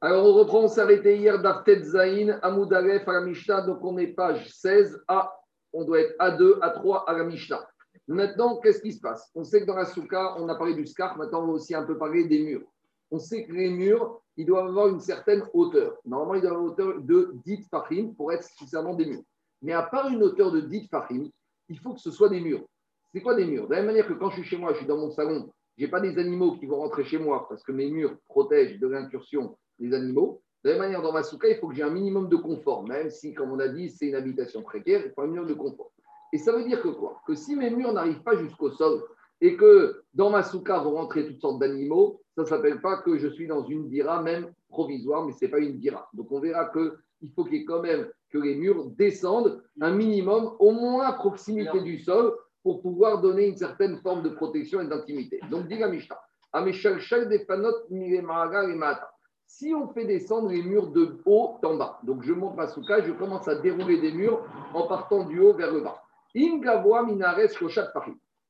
Alors, on reprend, on arrêté hier d'Aftet Zain, Amoudalef à donc on est page 16 à, on doit être A2, A3 à. Maintenant, qu'est-ce qui se passe? On sait que dans la Souka, on a parlé du scar, maintenant on va aussi un peu parler des murs. On sait que les murs, ils doivent avoir une certaine hauteur. Normalement, ils doivent avoir une hauteur de 10 fahim pour être suffisamment des murs. Mais à part une hauteur de 10 fahim, il faut que ce soit des murs. C'est quoi des murs? De la même manière que quand je suis chez moi, je suis dans mon salon, je n'ai pas des animaux qui vont rentrer chez moi parce que mes murs protègent de l'incursion des animaux. De la même manière, dans ma souka, il faut que j'ai un minimum de confort, même si, comme on a dit, c'est une habitation précaire, il faut un minimum de confort. Et ça veut dire que quoi? Que si mes murs n'arrivent pas jusqu'au sol et que dans ma souka vont rentrer toutes sortes d'animaux, ça ne s'appelle pas que je suis dans une dira, même provisoire, mais ce n'est pas une dira. Donc on verra qu'il faut qu'il y ait quand même que les murs descendent un minimum, au moins à proximité du sol, pour pouvoir donner une certaine forme de protection et d'intimité. Donc, dit la Mishnah, si on fait descendre les murs de haut en bas, donc je monte ma souka, je commence à dérouler des murs en partant du haut vers le bas.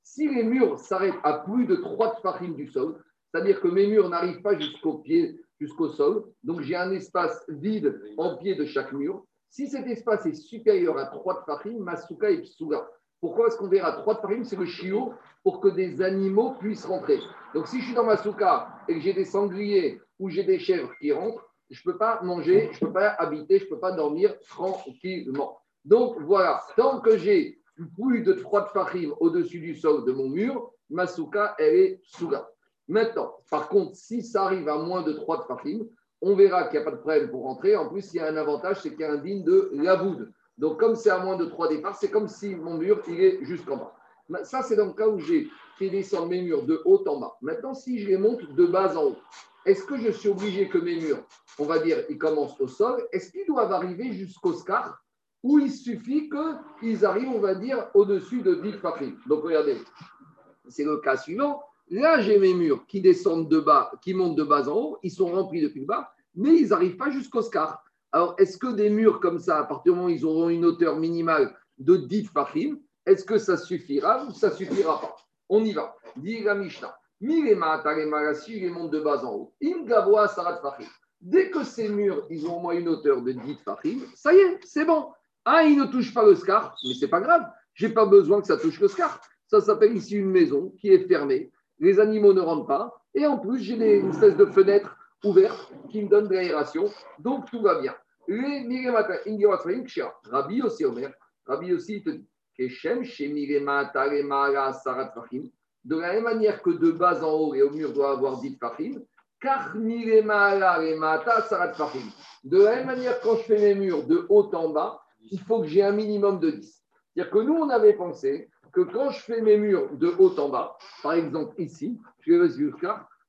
Si les murs s'arrêtent à plus de 3 tfachim du sol, c'est-à-dire que mes murs n'arrivent pas jusqu'au pied, jusqu'au sol, donc j'ai un espace vide en pied de chaque mur. Si cet espace est supérieur à 3 tfachim, ma souka est psuga. Pourquoi est-ce qu'on verra trois farim C'est le chiot pour que des animaux puissent rentrer. Donc, si je suis dans ma souka et que j'ai des sangliers ou j'ai des chèvres qui rentrent, je ne peux pas manger, je ne peux pas habiter, je ne peux pas dormir tranquillement. Donc, voilà, tant que j'ai plus de trois farim au-dessus du sol de mon mur, ma souka, elle est souga. Maintenant, par contre, si ça arrive à moins de trois farim, on verra qu'il n'y a pas de problème pour rentrer. En plus, il y a un avantage, c'est qu'il y a un digne de laboud. Donc, comme c'est à moins de 3 départs, c'est comme si mon mur, il est jusqu'en bas. Ça, c'est dans le cas où j'ai fait descendre mes murs de haut en bas. Maintenant, si je les monte de bas en haut, est-ce que je suis obligé que mes murs, on va dire, ils commencent au sol Est-ce qu'ils doivent arriver jusqu'au scar Ou il suffit qu'ils arrivent, on va dire, au-dessus de 10 patries Donc, regardez, c'est le cas suivant. Là, j'ai mes murs qui descendent de bas, qui montent de bas en haut, ils sont remplis depuis le bas, mais ils n'arrivent pas jusqu'au scar. Alors, est-ce que des murs comme ça, à partir du moment où ils auront une hauteur minimale de 10 fachim, est-ce que ça suffira ou ça suffira pas? On y va. Dit la Mishnah. les montent de bas en haut. sarat Dès que ces murs, ils ont au moins une hauteur de 10 fachim, ça y est, c'est bon. Ah, ils ne touchent pas le scar, mais c'est pas grave. J'ai pas besoin que ça touche le scar. Ça s'appelle ici une maison qui est fermée. Les animaux ne rentrent pas. Et en plus, j'ai une espèce de fenêtre ouverte qui me donne de l'aération. Donc, tout va bien. Rabbi aussi, Omer, Rabbi aussi te dit de la même manière que de bas en haut et au mur doit avoir 10 fachim, car de la même manière quand je fais mes murs de haut en bas, il faut que j'ai un minimum de 10. C'est-à-dire que nous, on avait pensé que quand je fais mes murs de haut en bas, par exemple ici, je vais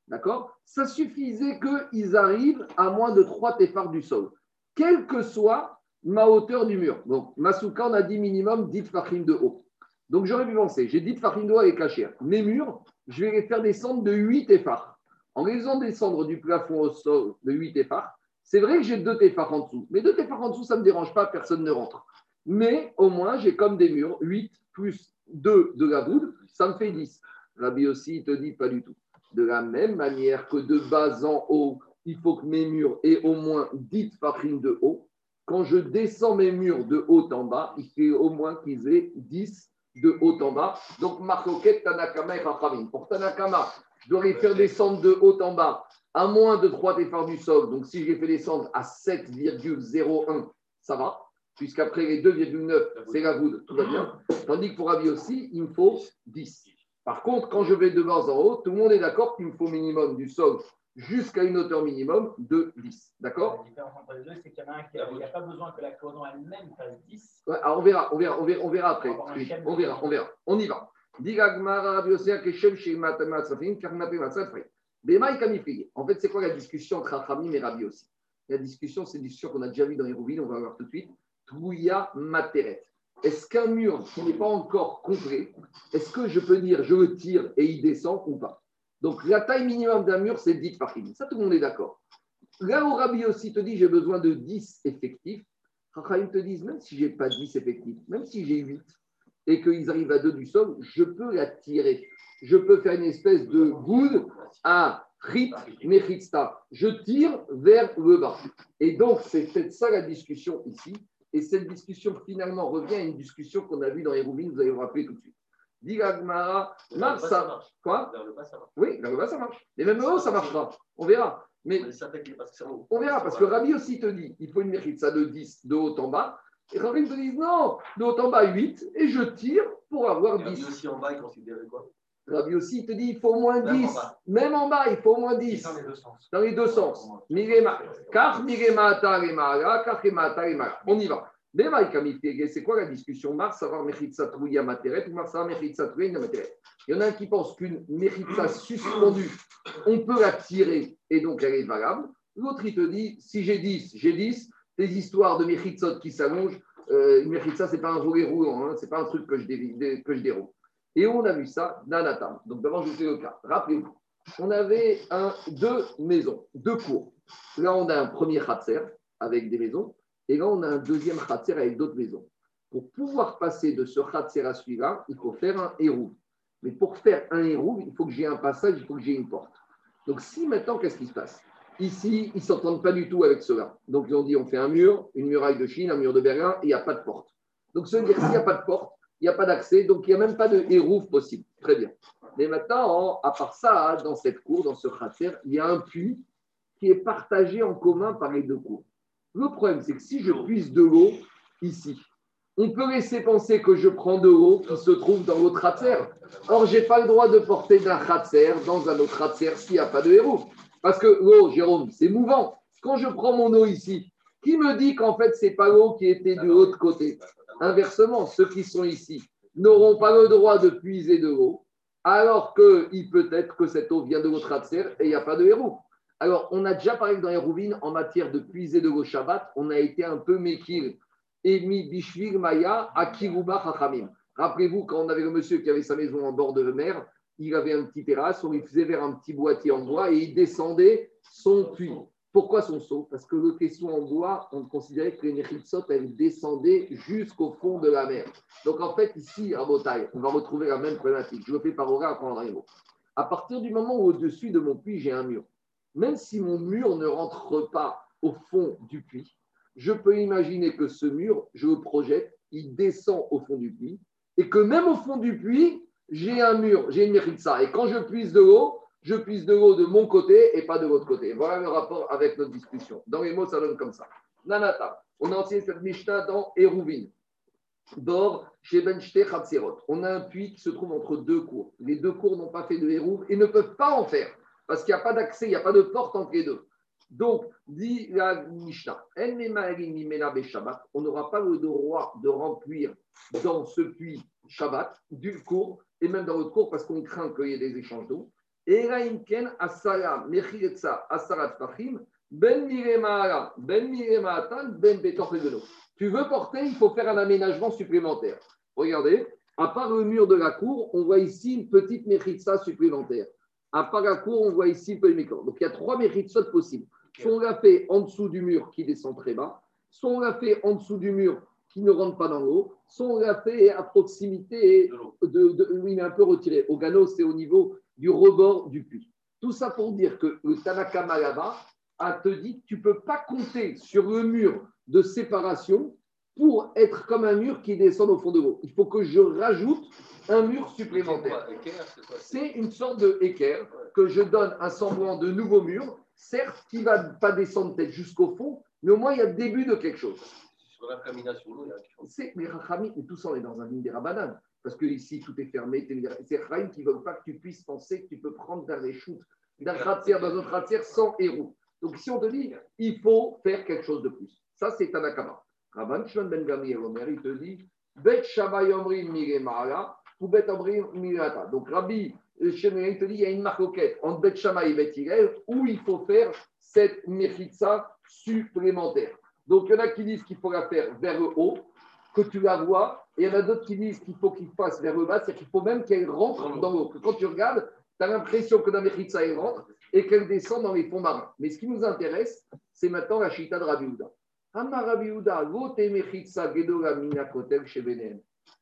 d'accord, ça suffisait qu'ils arrivent à moins de 3 téfards du sol. Quelle que soit ma hauteur du mur. Donc, ma souka, on a dit minimum 10 fachim de haut. Donc, j'aurais pu penser, j'ai 10 fachim de haut avec cachère. Mes murs, je vais les faire descendre de 8 effards. En les faisant descendre du plafond au sol de 8 effards, c'est vrai que j'ai 2 effards en dessous. Mais 2 effards en dessous, ça ne me dérange pas, personne ne rentre. Mais au moins, j'ai comme des murs, 8 plus 2 de la voûte, ça me fait 10. Rabbi aussi, il te dit pas du tout. De la même manière que de bas en haut, il faut que mes murs aient au moins 10 farines de haut. Quand je descends mes murs de haut en bas, il faut au moins qu'ils aient 10 de haut en bas. Donc, Marcoquette, Tanakama et Rachamim. Pour Tanakama, je dois les faire descendre de haut en bas à moins de 3 départs du sol. Donc, si je les fais descendre à 7,01, ça va. Puisqu'après les 2,9, c'est la goutte, tout va bien. Tandis que pour Ravi aussi, il me faut 10. Par contre, quand je vais de bas en haut, tout le monde est d'accord qu'il me faut minimum du sol jusqu'à une hauteur minimum de 10. D'accord La différence entre les deux, c'est qu'il y en a un qui n'a pas besoin que la cloison elle-même fasse 10. Ouais, alors on verra, on verra, on verra, on verra après. On verra, on verra. On y va. En fait, c'est quoi la discussion entre Rachamim et Rabbi aussi La discussion, c'est une discussion qu'on a déjà vue dans les rouvines, on va voir tout de suite. Trouya Materet. Est-ce qu'un mur qui n'est pas encore complet, est-ce que je peux dire je le tire et il descend ou pas? Donc la taille minimum d'un mur, c'est 10 fachim. Ça, tout le monde est d'accord. Là où Rabbi aussi te dit j'ai besoin de 10 effectifs, Rachim te disent même si je n'ai pas 10 effectifs, même si j'ai 8 et qu'ils arrivent à 2 du sol, je peux la tirer. Je peux faire une espèce de goude à Chit Mechitsta. Je tire vers le bas. Et donc, c'est peut-être ça la discussion ici. Et cette discussion finalement revient à une discussion qu'on a vue dans les roubines, vous allez vous rappeler tout de suite. Dit Gmara, Marsa. Quoi Vers le bas, ça marche. Oui, vers le bas, ça marche. Et même le haut, ça marchera. On verra. Mais ça fait que on verra, parce que Rabbi aussi te dit, il faut une Mechitsa de 10 de haut en bas. Et Rabbi te dit, non, de haut en bas 8, et je tire pour avoir Rabbi 10. aussi en bas, il considérait quoi? Rabbi aussi il te dit, il faut au moins Même en 10. bas. Même en bas, il faut au moins 10. Dans les deux sens? Dans les deux sens. On y va. C'est quoi la discussion? Mars savoir mechitsa trouya materet ou Mars savoir mechitsa trouya materet? Il y en a un qui pense qu'une mechitsa suspendue, on peut la tirer et donc elle est valable. L'autre, il te dit, si j'ai 10, j'ai 10. Tes histoires de mechitsot qui s'allongent, euh, une mechitsa, ce n'est pas un volet roulant, hein, ce n'est pas un truc que je, déroule. Et on a vu ça table. Donc d'abord, je vous fais le cas. Rappelez-vous, on avait deux maisons, deux cours. Là, on a un premier khatser avec des maisons. Et là, on a un deuxième khatser avec d'autres maisons. Pour pouvoir passer de ce khatser à celui-là, il faut faire un héros. Mais pour faire un héros, il faut que j'ai un passage, il faut que j'ai une porte. Donc si maintenant, qu'est-ce qui se passe? Ici, ils ne s'entendent pas du tout avec cela. Donc ils ont dit, on fait un mur, une muraille de Chine, un mur de Berlin, et il n'y a pas de porte. Donc ça veut dire s'il n'y a pas de porte, il n'y a pas d'accès, donc il n'y a même pas de héros possible. Très bien. Mais maintenant, à part ça, dans cette cour, dans ce cratère, il y a un puits qui est partagé en commun par les deux cours. Le problème, c'est que si je puise de l'eau ici, on peut laisser penser que je prends de l'eau qui se trouve dans l'autre cratère. Or, je n'ai pas le droit de porter d'un cratère dans un autre cratère s'il n'y a pas de héros. Parce que l'eau, Jérôme, c'est mouvant. Quand je prends mon eau ici, qui me dit qu'en fait, ce n'est pas l'eau qui était de l'autre côté? Inversement, ceux qui sont ici n'auront pas le droit de puiser de l'eau, alors qu'il peut être que cette eau vient de votre Hatser et il n'y a pas de héros. Alors, on a déjà parlé dans les rouvines, en matière de puiser de Shabbat, on a été un peu mekil. Emi Bishvil Maya Akiruba Chachamim. Rappelez-vous, quand on avait le monsieur qui avait sa maison en bord de mer, il avait un petit terrasse, on lui faisait vers un petit boîtier en bois et il descendait son puits. Pourquoi son seau Parce que le caisson en bois, on considérait que les Nechitsot, elles descendaient jusqu'au fond de la mer. Donc en fait, ici, à Botaï, on va retrouver la même problématique. Je le fais par pendant les mots. À partir du moment où au-dessus de mon puits, j'ai un mur, même si mon mur ne rentre pas au fond du puits, je peux imaginer que ce mur, je le projette, il descend au fond du puits, et que même au fond du puits, j'ai un mur, j'ai une méritza. Et quand je puise de l'eau, je puise de l'eau de mon côté et pas de l'autre côté. Voilà le rapport avec notre discussion. Dans les mots, ça donne comme ça. Nanata, on a enseigné cette Mishnah dans Eruvin. Dor, chez Benchte. On a un puits qui se trouve entre deux cours. Les deux cours n'ont pas fait de Hérouv et ne peuvent pas en faire parce qu'il n'y a pas d'accès, il n'y a pas de porte entre les deux. Donc, dit la Mishnah, on n'aura pas le droit de remplir dans ce puits Shabbat du cours et même dans l'autre cours parce qu'on craint qu'il y ait des échanges d'eau. Ben Ben Ben Tu veux porter, il faut faire un aménagement supplémentaire. Regardez, à part le mur de la cour, on voit ici une petite Mechitsa supplémentaire. À part la cour, on voit ici le Mekor. Donc il y a trois Mechitsot possibles. Soit on l'a fait en dessous du mur qui descend très bas, soit on l'a fait en dessous du mur qui ne rentre pas dans l'eau, soit on l'a fait à proximité de, de, oui, mais un peu retiré. Au Gano, c'est au niveau du rebord du puits. Tout ça pour dire que le Tanaka là-bas a te dit tu ne peux pas compter sur le mur de séparation pour être comme un mur qui descend au fond de l'eau. Il faut que je rajoute un mur supplémentaire. C'est une sorte de équerre que je donne un semblant de nouveau mur, certes qui ne va pas descendre peut-être jusqu'au fond, mais au moins il y a le début de quelque chose. Sur la camination, il y a quelque chose. C'est mais tout ça on est dans un des Rabbanan. Parce que ici, tout est fermé. C'est Rahim qui ne veulent pas que tu puisses penser que tu peux prendre dans les shoots, d'un khatser dans un khatser sans héros. Donc, si on te dit, il faut faire quelque chose de plus. Ça, c'est Tanakama. Rabban Shimon Ben Gamliel Omer, il te dit, Bet Shabbat Yomrim Miremara, Donc, Rabbi Shimon, il te dit, il y a une marcoquette entre Bet Shammai et Bet Hillel où il faut faire cette mechitza supplémentaire. Donc, il y en a qui disent qu'il faut la faire vers le haut, que tu la vois, et il y en a d'autres qui disent qu'il faut qu'il fasse vers le bas, c'est-à-dire qu'il faut même qu'elle rentre dans l'eau. Quand tu regardes, tu as l'impression que la mechitza, elle rentre et qu'elle descend dans les fonds marins. Mais ce qui nous intéresse, c'est maintenant la chita de Rabbi Houda. Amma Rabbi Houda, vote mechitza gedola mina kotel chez.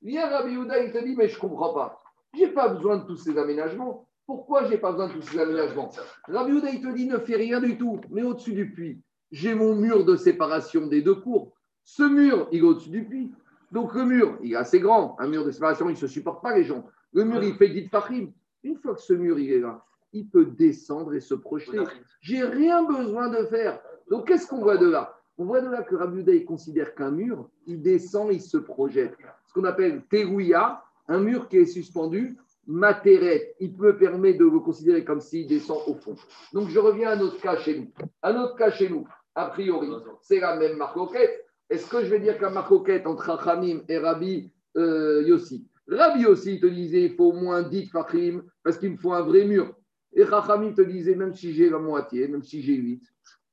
Viens Rabbi Houda, il te dit, mais je ne comprends pas. Je n'ai pas besoin de tous ces aménagements. Pourquoi je n'ai pas besoin de tous ces aménagements? Rabbi Houda, il te dit ne fais rien du tout, mais au-dessus du puits, j'ai mon mur de séparation des deux cours. Ce mur, il est au-dessus du puits. Donc le mur, il est assez grand. Un mur de séparation, il ne se supporte pas les gens. Le mur, il fait dit fachim. Une fois que ce mur, il est là, il peut descendre et se projeter. J'ai rien besoin de faire. Donc qu'est-ce qu'on voit de là? On voit là que Rabbi considère qu'un mur, il descend, il se projette. Ce qu'on appelle terouya, un mur qui est suspendu, materet, il peut permettre de le considérer comme s'il descend au fond. Donc je reviens à notre cas chez nous. À notre cas chez nous, a priori, c'est la même marcoquette. Est-ce que je vais dire qu'un marcoquette entre Rachamim et Rabbi euh, Yossi? Rabbi Yossi te disait il faut au moins 10 Fachim parce qu'il me faut un vrai mur. Et Rachamim te disait même si j'ai la moitié, même si j'ai 8,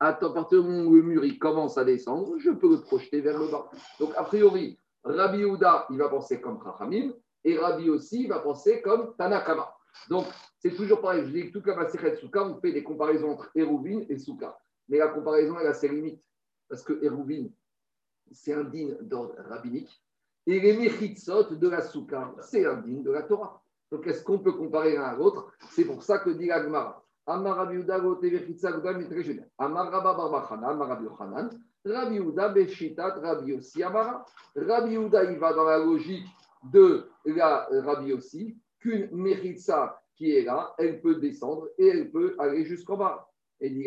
à partir du moment où le mur il commence à descendre, je peux le projeter vers le bas. Donc a priori, Rabbi Yehuda, il va penser comme Rachamim et Rabbi aussi va penser comme Tanakama. Donc, c'est toujours pareil. Je dis que toute la Maseret Souka, on fait des comparaisons entre Hérouvin et Souka. Mais la comparaison, elle a ses limites. Parce que Hérouvin, c'est un digne d'ordre rabbinique. Et les Mechitsot de la Souka, c'est un digne de la Torah. Donc, est-ce qu'on peut comparer l'un à l'autre? C'est pour ça que dit l'Agmara. Amar Rabbi Uda, Amar Rabba Barbachana, Amar Rabbi Yochanan, Rabbi Uda, Beshitat, Rabbi Yossi, Amara. Rabbi Uda, il va dans la logique de la Rabbi aussi, qu'une Meritza qui est là, elle peut descendre et elle peut aller jusqu'en bas. Et dit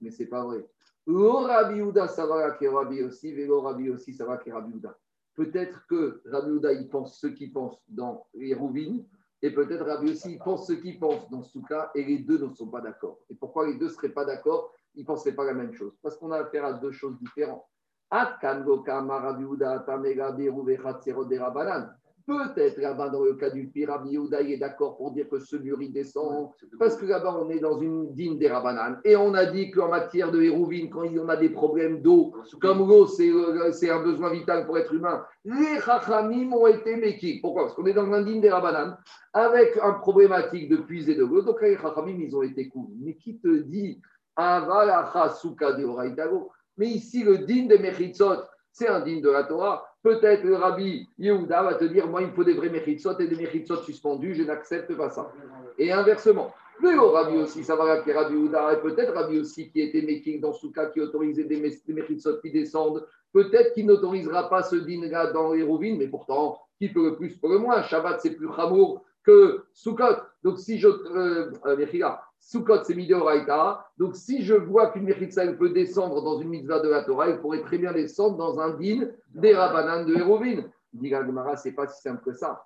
mais c'est pas vrai. Lo Rabbi ça va que Rabbi aussi, vélo Rabbi aussi, ça va que Rabbi Peut-être que Rabbi Uda, il pense ce qu'il pense dans les Rouvines, et peut-être Rabbi aussi, il pense ce qu'il pense dans Souka, et les deux ne sont pas d'accord. Et pourquoi les deux ne seraient pas d'accord? Ils ne penseraient pas la même chose. Parce qu'on a affaire à deux choses différentes. Peut-être là-bas, dans le cas du Rabbi il est d'accord pour dire que ce mur il descend, parce que là-bas, on est dans une dîme des Rabanan. Et on a dit qu'en matière de hérouvine, quand il y en a des problèmes d'eau, comme l'eau, euh, c'est un besoin vital pour être humain, les Chachamim ont été méquis. Pourquoi? Parce qu'on est dans un dîme des Rabanan, avec un problématique de puiser de l'eau. Donc les Chachamim, ils ont été cool. Mais qui te dit Avalacha Souka de mais ici, le digne de Mechitzot, c'est un digne de la Torah. Peut-être le rabbi Yehuda va te dire Moi, il me faut des vrais Mechitzot et des Mechitzot suspendus, je n'accepte pas ça. Et inversement. Mais au rabbi aussi, ça va rappeler Rabbi Yehuda, et peut-être rabbi aussi qui était Mekik dans cas, qui autorisait des, Mechitzot qui descendent. Peut-être qu'il n'autorisera pas ce digne-là dans les rovines, mais pourtant, qui peut le plus, pour le moins. Shabbat, c'est plus chamour que Sukkot. Donc, si je. Euh, euh Sukkot, c'est Midoraita. Donc, si je vois qu'une Mechitza peut descendre dans une mitzvah de la Torah, elle pourrait très bien descendre dans un din des Rabbanan de Hérovin. Dit Gemara, c'est pas si simple que ça.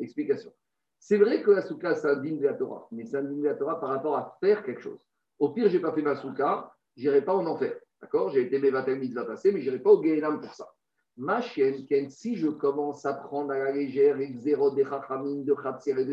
Explication. C'est vrai que la souka, c'est un din de la Torah, mais c'est un din de la Torah par rapport à faire quelque chose. Au pire, je n'ai pas fait ma souka, je n'irai pas en enfer. D'accord? J'ai été Mevatel mitzvah passé, mais je n'irai pas au Gehenam pour ça. Ma chienne, si je commence à prendre à la légère les zéro des chachamim, de Khatsir et de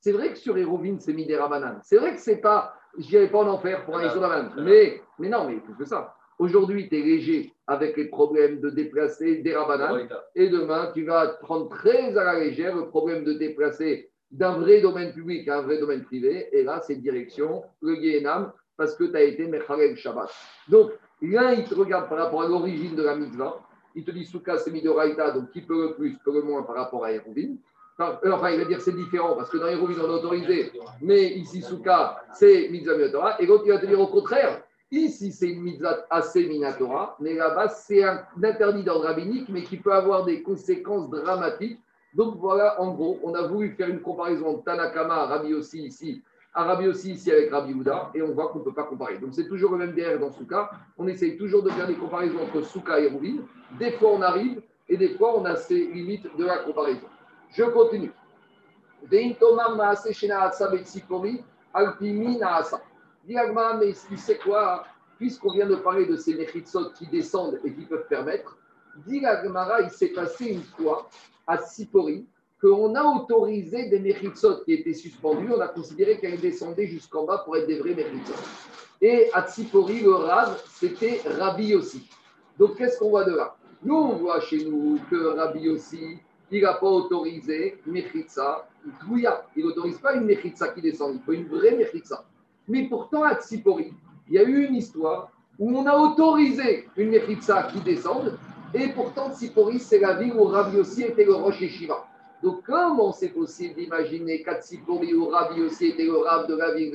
c'est vrai que sur Hérovine, c'est mis des rabanan. C'est vrai que c'est pas, je n'irai pas en enfer pour un rabanan. Mais, mais non, mais plus que ça. Aujourd'hui, tu es léger avec les problèmes de déplacer des rabanan. Et demain, tu vas prendre très à la légère le problème de déplacer d'un vrai domaine public à un vrai domaine privé. Et là, c'est direction le Gehenam parce que tu as été Mechalel Shabbat. Donc, l'un, il te regarde par rapport à l'origine de la mitzvah il te dit Souka, c'est Midoraïta, donc qui peut le plus, peut le moins par rapport à Hérouvine. Euh, enfin, il va dire c'est différent parce que dans Hérouvine, on a autorisé, mais ici, Souka, c'est Mitzvah Minatora. Et l'autre, il va te dire au contraire, ici, c'est une Mitzvah assez Minatora, mais là-bas, c'est un interdit d'ordre rabbinique, mais qui peut avoir des conséquences dramatiques. Donc voilà, en gros, on a voulu faire une comparaison de Tanakama, Rabbi aussi ici, Arabi aussi ici avec Rabbi Houda, et on voit qu'on ne peut pas comparer. Donc c'est toujours le même DR dans Souka. On essaye toujours de faire des comparaisons entre Souka et Rouvine. Des fois on arrive, et des fois on a ces limites de la comparaison. Je continue. mais tu sais quoi Puisqu'on vient de parler de ces Mechitsot qui descendent et qui peuvent permettre, dit il s'est passé une fois à Sipori, qu'on a autorisé des méritsot qui étaient suspendus, on a considéré qu'elles descendaient jusqu'en bas pour être des vrais méritsot. Et à Tsipori, le Rav, c'était Rabbi aussi. Donc qu'est-ce qu'on voit de là? Nous, on voit chez nous que Rabbi aussi, il n'a pas autorisé Mechitza Douya. Il n'autorise pas une Mechitza qui descend, il faut une vraie Mechitza. Mais pourtant, à Tsipori, il y a eu une histoire où on a autorisé une Mechitza qui descende Et pourtant, Tsipori, c'est la ville où Rabbi aussi était le Rosh Yeshiva. Donc, comment c'est possible d'imaginer qu'Atsipori ou Rabbi aussi était le Rav de la ville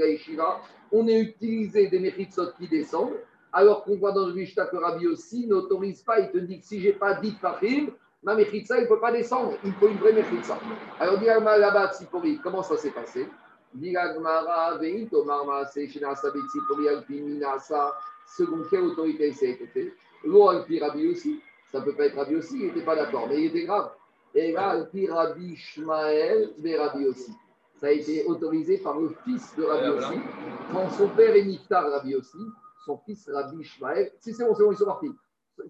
On a utilisé des méritsot qui descendent, alors qu'on voit dans le Mishnah que Rabbi aussi n'autorise pas, il te dit que si je n'ai pas dit Fahim, ma méchitza, il ne peut pas descendre, il faut une vraie méchitza. Alors, dit là-bas, Tsipori, comment ça s'est passé? Selon quelle autorité ça a été fait L'eau Rabbi aussi, ça ne peut pas être Rabbi aussi, il n'était pas d'accord, mais il était grave. Et là, Alpi Rabbi Shmael, mais Rabbi aussi. Ça a été autorisé par le fils de Rabbi aussi. Quand son père est Niftar Rabbi aussi, son fils Rabbi Shmael, si c'est bon, c'est bon, ils sont partis.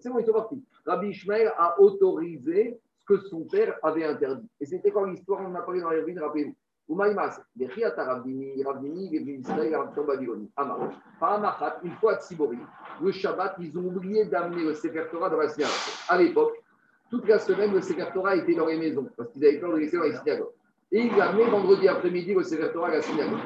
C'est bon, ils sont partis. Rabbi Shmael a autorisé ce que son père avait interdit. Et c'était quoi l'histoire On en a parlé dans les ruines, rappelez-vous. Umaïmas, Bechiata Rabdini, Rabdini, Rabdini Israël, Rabdini Babylone. Amar. Paramachat, une fois à Tsibori, le Shabbat, ils ont oublié d'amener le Sefer Torah dans la synagogue. À l'époque, toute la semaine, le Sefer Torah était dans les maisons, parce qu'ils avaient peur de laisser dans les synagogues. Et ils l'amenaient vendredi après-midi le Sefer Torah à la synagogue.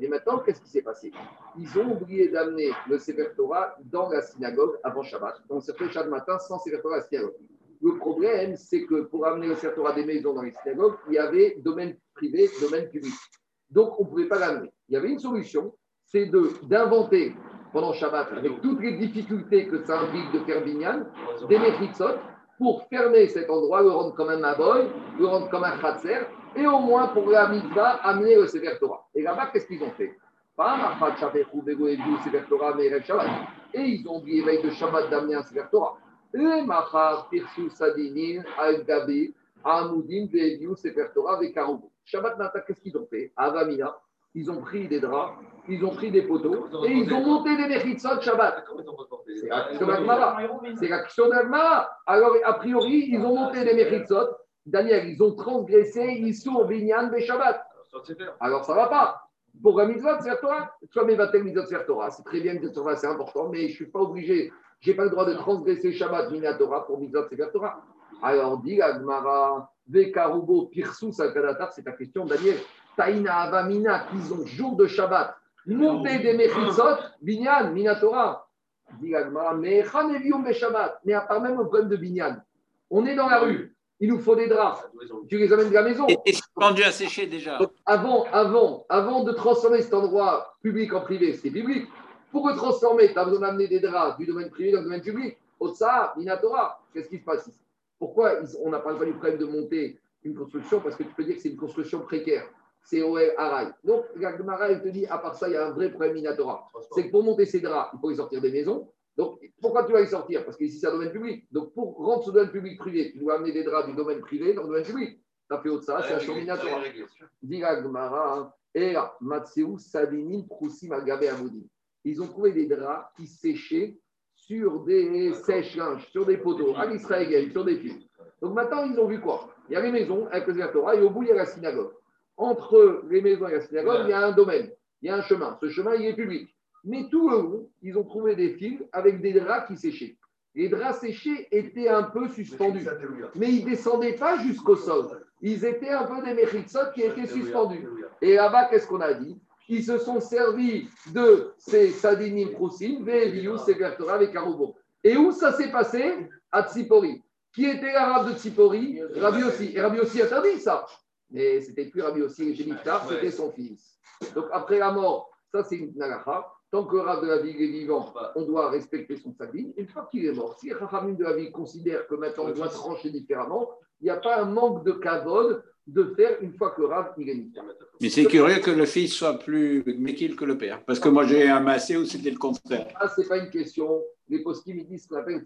Et maintenant, qu'est-ce qui s'est passé? Ils ont oublié d'amener le Sefer Torah dans la synagogue avant Shabbat. Donc, c'est fait chaque matin sans Sefer Torah à la synagogue. Le problème, c'est que pour amener le Sefer des maisons dans les synagogues, il y avait domaine privé, domaine public. Donc, on ne pouvait pas l'amener. Il y avait une solution, c'est d'inventer pendant Shabbat, avec toutes les difficultés que ça implique de faire Binyan, des métrixotes fermer cet endroit, le rendre comme un maboy, le rendre comme un khatser, et au moins pour la mitzvah, amener le Sefer. Et là-bas, qu'est-ce qu'ils ont fait? Et ils ont oublié veille de Shabbat d'amener un Sefer Torah. Les Machar, Pirsu, Sadinin, Al-Gabi, Ve'eviu, Sefer Torah. Shabbat matin, qu'est-ce qu'ils ont fait? Avamina, ils ont pris des draps, ils ont pris des poteaux et ils ont monté des Mechitsot Shabbat. C'est la question. Alors, a priori, ils ont monté des Mechitsot. Daniel, ils ont transgressé Issour Binyan Shabbat. Alors, ça ne va pas. Pour la mitzvah de Torah, toi, mes vatel mitzvah Torah, c'est très bien que Torah, c'est important, mais je ne suis pas obligé, je n'ai pas le droit de transgresser Shabbat, Binyan Torah pour mitzvah de Torah. Alors, dit Agmara, Vekarubo, Pirsou, Sakadatar, c'est ta question, Daniel. Taïna Avamina, qu'ils ont jour de Shabbat, monté des Mechitsot, Binyan, Minatora. Mais Shabbat, mais à part même le problème de Binyan. On est dans la rue, il nous faut des draps. Tu les amènes de la maison. Et suspendu à sécher déjà. avant, avant, avant de transformer cet endroit public en privé, c'est public. Pour le transformer, tu as besoin d'amener des draps du domaine privé dans le domaine public. Otsa, Minatora. Qu'est-ce qui se passe ici? Pourquoi on n'a pas du problème de monter une construction? Parce que tu peux dire que c'est une construction précaire. C'est OL Araï. Donc, Gagmara, il te dit, à part ça, il y a un vrai problème Minatora. C'est que pour monter ces draps, il faut les sortir des maisons. Donc, pourquoi tu vas y sortir? Parce qu'ici, c'est un domaine public. Donc, pour rendre ce domaine public privé, tu dois amener des draps du domaine privé dans le domaine public. Tu as fait autre ça, c'est un chominatoire. Diragmara, et Matseu, Sadinin, Prousim, Agabé, Amoudi. Ils ont trouvé des draps qui séchaient sur des sèches-linges, sur des poteaux, à l'Israël, sur des fils. Donc maintenant, ils ont vu quoi? Il y a les maisons avec le Torah et au bout, il y a la synagogue. Entre les maisons et la synagogue, il y a un domaine, il y a un chemin. Ce chemin, il est public. Mais tout le long, ils ont trouvé des fils avec des draps qui séchaient. Les draps séchés étaient un peu suspendus, mais ils ne descendaient pas jusqu'au sol. Ils étaient un peu des méritsot qui étaient suspendus. Et là-bas, qu'est-ce qu'on a dit? Ils se sont servis de ces sadinim prousim, Vélius, Severtora avec Karoubo. Et où ça s'est passé? À Tsipori. Qui était l'arabe de Tsipori? Rabbi aussi. Et Rabbi aussi interdit ça. Mais c'était plus Rabbi aussi, il était c'était son fils. Donc après la mort, ça c'est une nagacha. Tant que Rav de la ville est vivant, on doit respecter son sabine. Une fois qu'il est mort, si Rachamim de la ville considère que maintenant on doit trancher différemment, il n'y a pas un manque de cavode de faire une fois que Rav il est vivant. Mais c'est curieux que le fils soit plus méquille que le père. Parce que moi j'ai un massé où c'était le contraire. Ah, c'est pas une question. Les postes me disent ce qu'on appelle.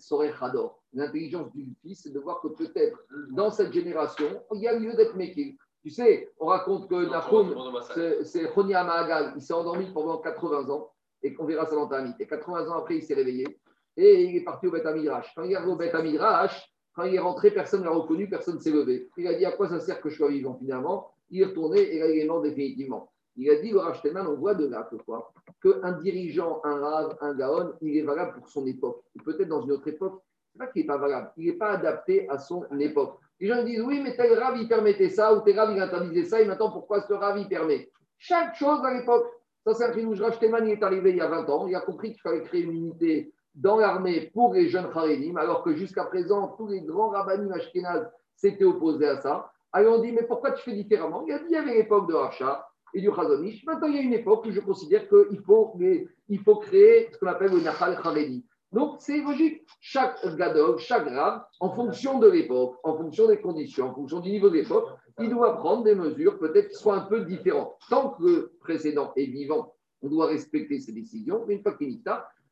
L'intelligence du fils, c'est de voir que peut-être dans cette génération, il y a lieu d'être méquille. Tu sais, on raconte que Nahum, c'est Chonia Mahagal, il s'est endormi pendant 80 ans et qu'on verra ça dans ta Et 80 ans après, il s'est réveillé et il est parti au Beth Amidrash. Quand il est arrivé au Beth Amidrash, quand il est rentré, personne ne l'a reconnu, personne ne s'est levé. Il a dit à quoi ça sert que je sois vivant finalement? Il est retourné et là, il est mort définitivement. Il a dit au on voit de là qu'un dirigeant, un Rav, un Gaon, il est valable pour son époque. peut-être dans une autre époque, c'est pas qu'il n'est pas valable, il n'est pas adapté à son époque. Les gens disent oui, mais tel Rav, il permettait ça, ou tel Rav, il interdisait ça, et maintenant pourquoi ce Rav, il permet? Chaque chose à l'époque. Ça, c'est un Rav il est arrivé il y a 20 ans. Il a compris qu'il fallait créer une unité dans l'armée pour les jeunes Haredim, alors que jusqu'à présent, tous les grands rabbinim ashkénazes s'étaient opposés à ça. Alors on dit, mais pourquoi tu fais différemment? Il y a y avait l'époque de Racha et du Chazonish. Maintenant, il y a une époque où je considère qu'il faut, créer ce qu'on appelle le Nahal Haredi. Donc, c'est logique. Chaque gadol, chaque grave, en fonction de l'époque, en fonction des conditions, en fonction du niveau de l'époque, il doit prendre des mesures peut-être qui soient un peu différentes. Tant que le précédent est vivant, on doit respecter ses décisions, mais une fois qu'il est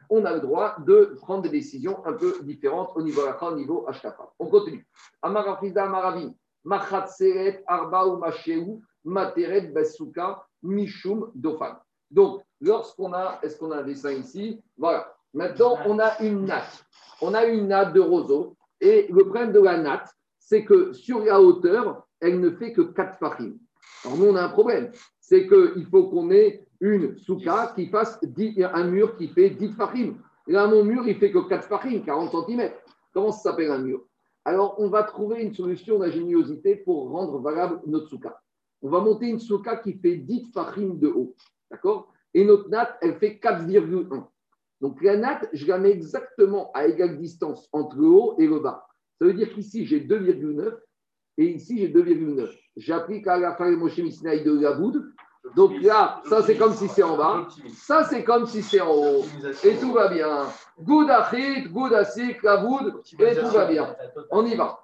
on a le droit de prendre des décisions un peu différentes au niveau au niveau Ashkafa. On continue. Amarafida Amaravi, Machatseret, Arba ou Macheu, Materet, Mishum, Dofan. Donc, lorsqu'on a, est-ce qu'on a un dessin ici? Voilà. Maintenant, on a une natte. On a une natte de roseau. Et le problème de la natte, c'est que sur la hauteur, elle ne fait que 4 farim. Alors nous, on a un problème. C'est qu'il faut qu'on ait une souka qui fasse un mur qui fait 10 farim. Là, mon mur, il fait que 4 farim, 40 cm. Comment ça s'appelle un mur? Alors, on va trouver une solution d'ingéniosité pour rendre valable notre souka. On va monter une souka qui fait 10 farim de haut. D'accord? Et notre natte, elle fait 4,1. Donc la natte, je la mets exactement à égale distance entre le haut et le bas. Ça veut dire qu'ici, j'ai 2,9 et ici, j'ai 2,9. J'applique à la fin de Moshe de la boud. Donc là, ça, c'est comme si c'est en bas. Ça, c'est comme si c'est en haut. Et tout va bien. Good achit, good asik, la boud, et tout va bien. On y va.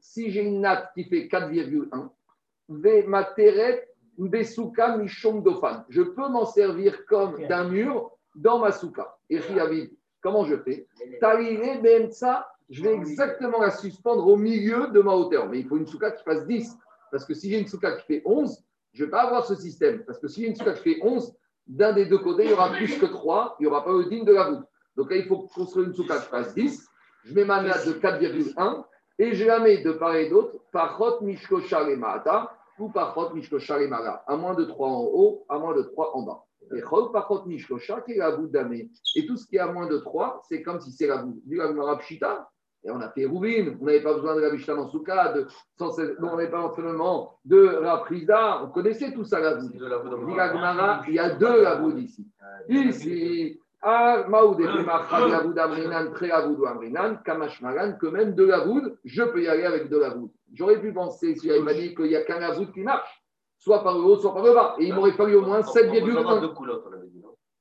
Si j'ai une natte qui fait 4,1, ve materet Besuka Mishom Dofan. Je peux m'en servir comme d'un mur dans ma souka. Et comment je fais ça, je vais exactement la suspendre au milieu de ma hauteur. Mais il faut une souka qui fasse 10. Parce que si j'ai une souka qui fait 11, je ne vais pas avoir ce système. Parce que si j'ai une souka qui fait 11, d'un des deux côtés, il y aura plus que 3, il n'y aura pas le digne de la voûte. Donc là, il faut construire une souka qui fasse 10. Je mets ma natte de 4,1 et je la mets de part et d'autre par Rot Mishko Maata ou par à moins de 3 en haut, à moins de 3 en bas. Et par contre, qui est la bout d'amé. Et tout ce qui est à moins de 3, c'est comme si c'est la bout. Du Pshita, et on a fait Rouvine, on n'avait pas besoin de la Bishta dans Souka, de, on n'avait pas l'entraînement de la Prisa, on connaissait tout ça la bout. Il y a deux la bout ici. Ici, que même de la voûte, je peux y aller avec de la voûte. J'aurais pu penser, si il m'a dit qu'il n'y a qu'un la voûte qui marche, soit par le haut, soit par le bas. Et il m'aurait fallu au moins 7,1.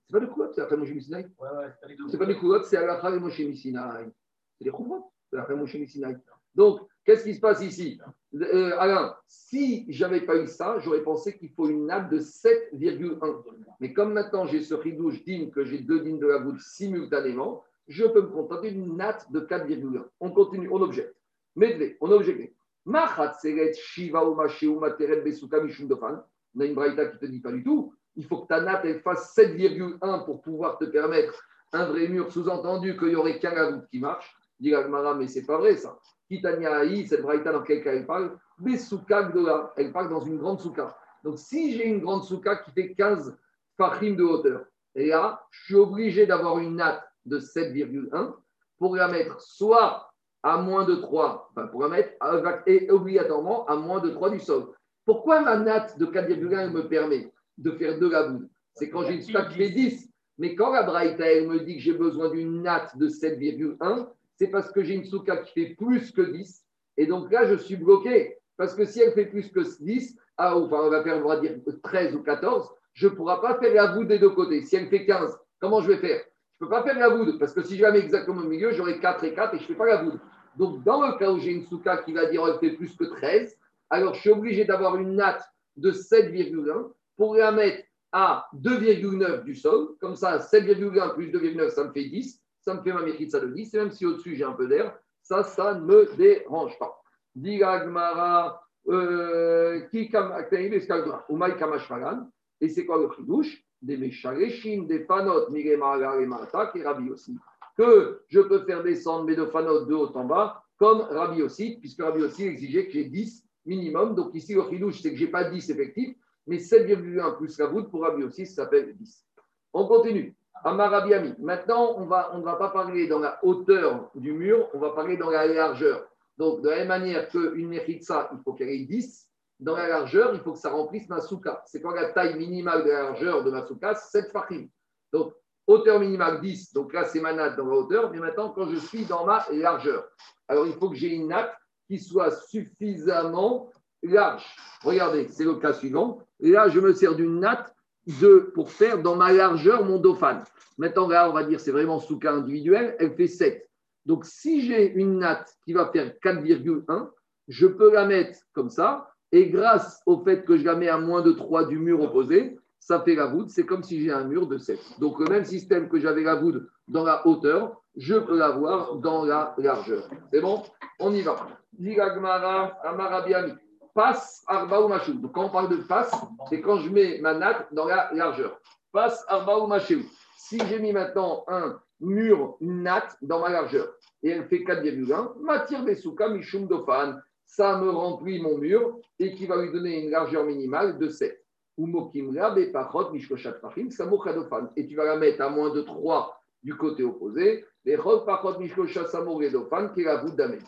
C'est pas de coulottes, c'est après Moshe Missinaï. C'est pas des coulottes, c'est la Moshe Missinaï. C'est des coulottes, c'est la Moshe Missinaï. Donc, qu'est-ce qui se passe ici? Euh, Alain, si j'avais pas eu ça, j'aurais pensé qu'il faut une nappe de 7,1. Mais comme maintenant j'ai ce ridouche digne, que j'ai deux dignes de la goutte simultanément, je peux me contenter d'une natte de 4,1. On continue, on objecte. Medve, on objecte. Shiva On a une braïta qui ne te dit pas du tout. Il faut que ta natte elle fasse 7,1 pour pouvoir te permettre un vrai mur, sous-entendu qu'il n'y aurait qu'un goutte qui marche. Dit mais c'est pas vrai ça. Kitania cette braïta dans quel cas elle parle? Besuka Gdola, elle parle dans une grande souka. Donc si j'ai une grande souka qui fait 15 fachim de hauteur, et là, je suis obligé d'avoir une natte de 7,1 pour la mettre soit à moins de 3, enfin pour la mettre et obligatoirement à moins de 3 du sol. Pourquoi ma natte de 4,1 me permet de faire de la boue C'est quand j'ai une souka qui fait 10. Mais quand la Braïta, elle me dit que j'ai besoin d'une natte de 7,1, c'est parce que j'ai une souka qui fait plus que 10. Et donc là, je suis bloqué. Parce que si elle fait plus que 10, ah, enfin, on va faire, on va dire 13 ou 14, je ne pourrai pas faire la voûte des deux côtés. Si elle fait 15, comment je vais faire? Je ne peux pas faire la voûte, parce que si je la mets exactement au milieu, j'aurai 4 et 4 et je ne fais pas la voûte. Donc, dans le cas où j'ai une souka qui va dire qu'elle fait plus que 13, alors je suis obligé d'avoir une natte de 7,1 pour la mettre à 2,9 du sol. Comme ça, 7,1 plus 2,9, ça me fait 10 ça me fait ma ça le dit. C'est même si au-dessus j'ai un peu d'air, ça, ça ne me dérange pas. Digagmara, euh, qui et c'est quoi le chidouche? Des méchalechim, des fanot, miremara et Rabbi aussi. Que je peux faire descendre mes deux fanot de haut en bas, comme Rabbi aussi, puisque Rabbi aussi exigeait que j'ai 10 minimum. Donc ici, le chidouche, c'est que je n'ai pas 10 effectifs, mais 7,1 plus la voûte pour Rabbi aussi, ça s'appelle 10. On continue. Amarabiami. Maintenant, on, va, ne va pas parler dans la hauteur du mur, on va parler dans la largeur. Donc, de la même manière qu'une méritza, il faut qu'elle ait 10, dans la largeur, il faut que ça remplisse ma souka. C'est quand la taille minimale de la largeur de ma souka, 7 fachim. Donc, hauteur minimale 10, donc là c'est ma natte dans la hauteur, mais maintenant quand je suis dans ma largeur. Alors il faut que j'ai une natte qui soit suffisamment large. Regardez, c'est le cas suivant. Là, je me sers d'une natte de, pour faire dans ma largeur mon dauphane. Maintenant, là, on va dire c'est vraiment sous cas individuel, elle fait 7. Donc si j'ai une natte qui va faire 4,1, je peux la mettre comme ça, et grâce au fait que je la mets à moins de 3 du mur opposé, ça fait la voûte. C'est comme si j'ai un mur de 7. Donc, le même système que j'avais la voûte dans la hauteur, je peux l'avoir dans la largeur. C'est bon? On y va. Passe arba ou machou. Donc, quand on parle de passe, c'est quand je mets ma natte dans la largeur. Passe arba ou machou. Si j'ai mis maintenant un mur, natte dans ma largeur, et elle fait 4,1, matière souka mishum dofan, ça me remplit mon mur et qui va lui donner une largeur minimale de 7. Et tu vas la mettre à moins de 3 du côté opposé. Les qui est la voûte d'Amé.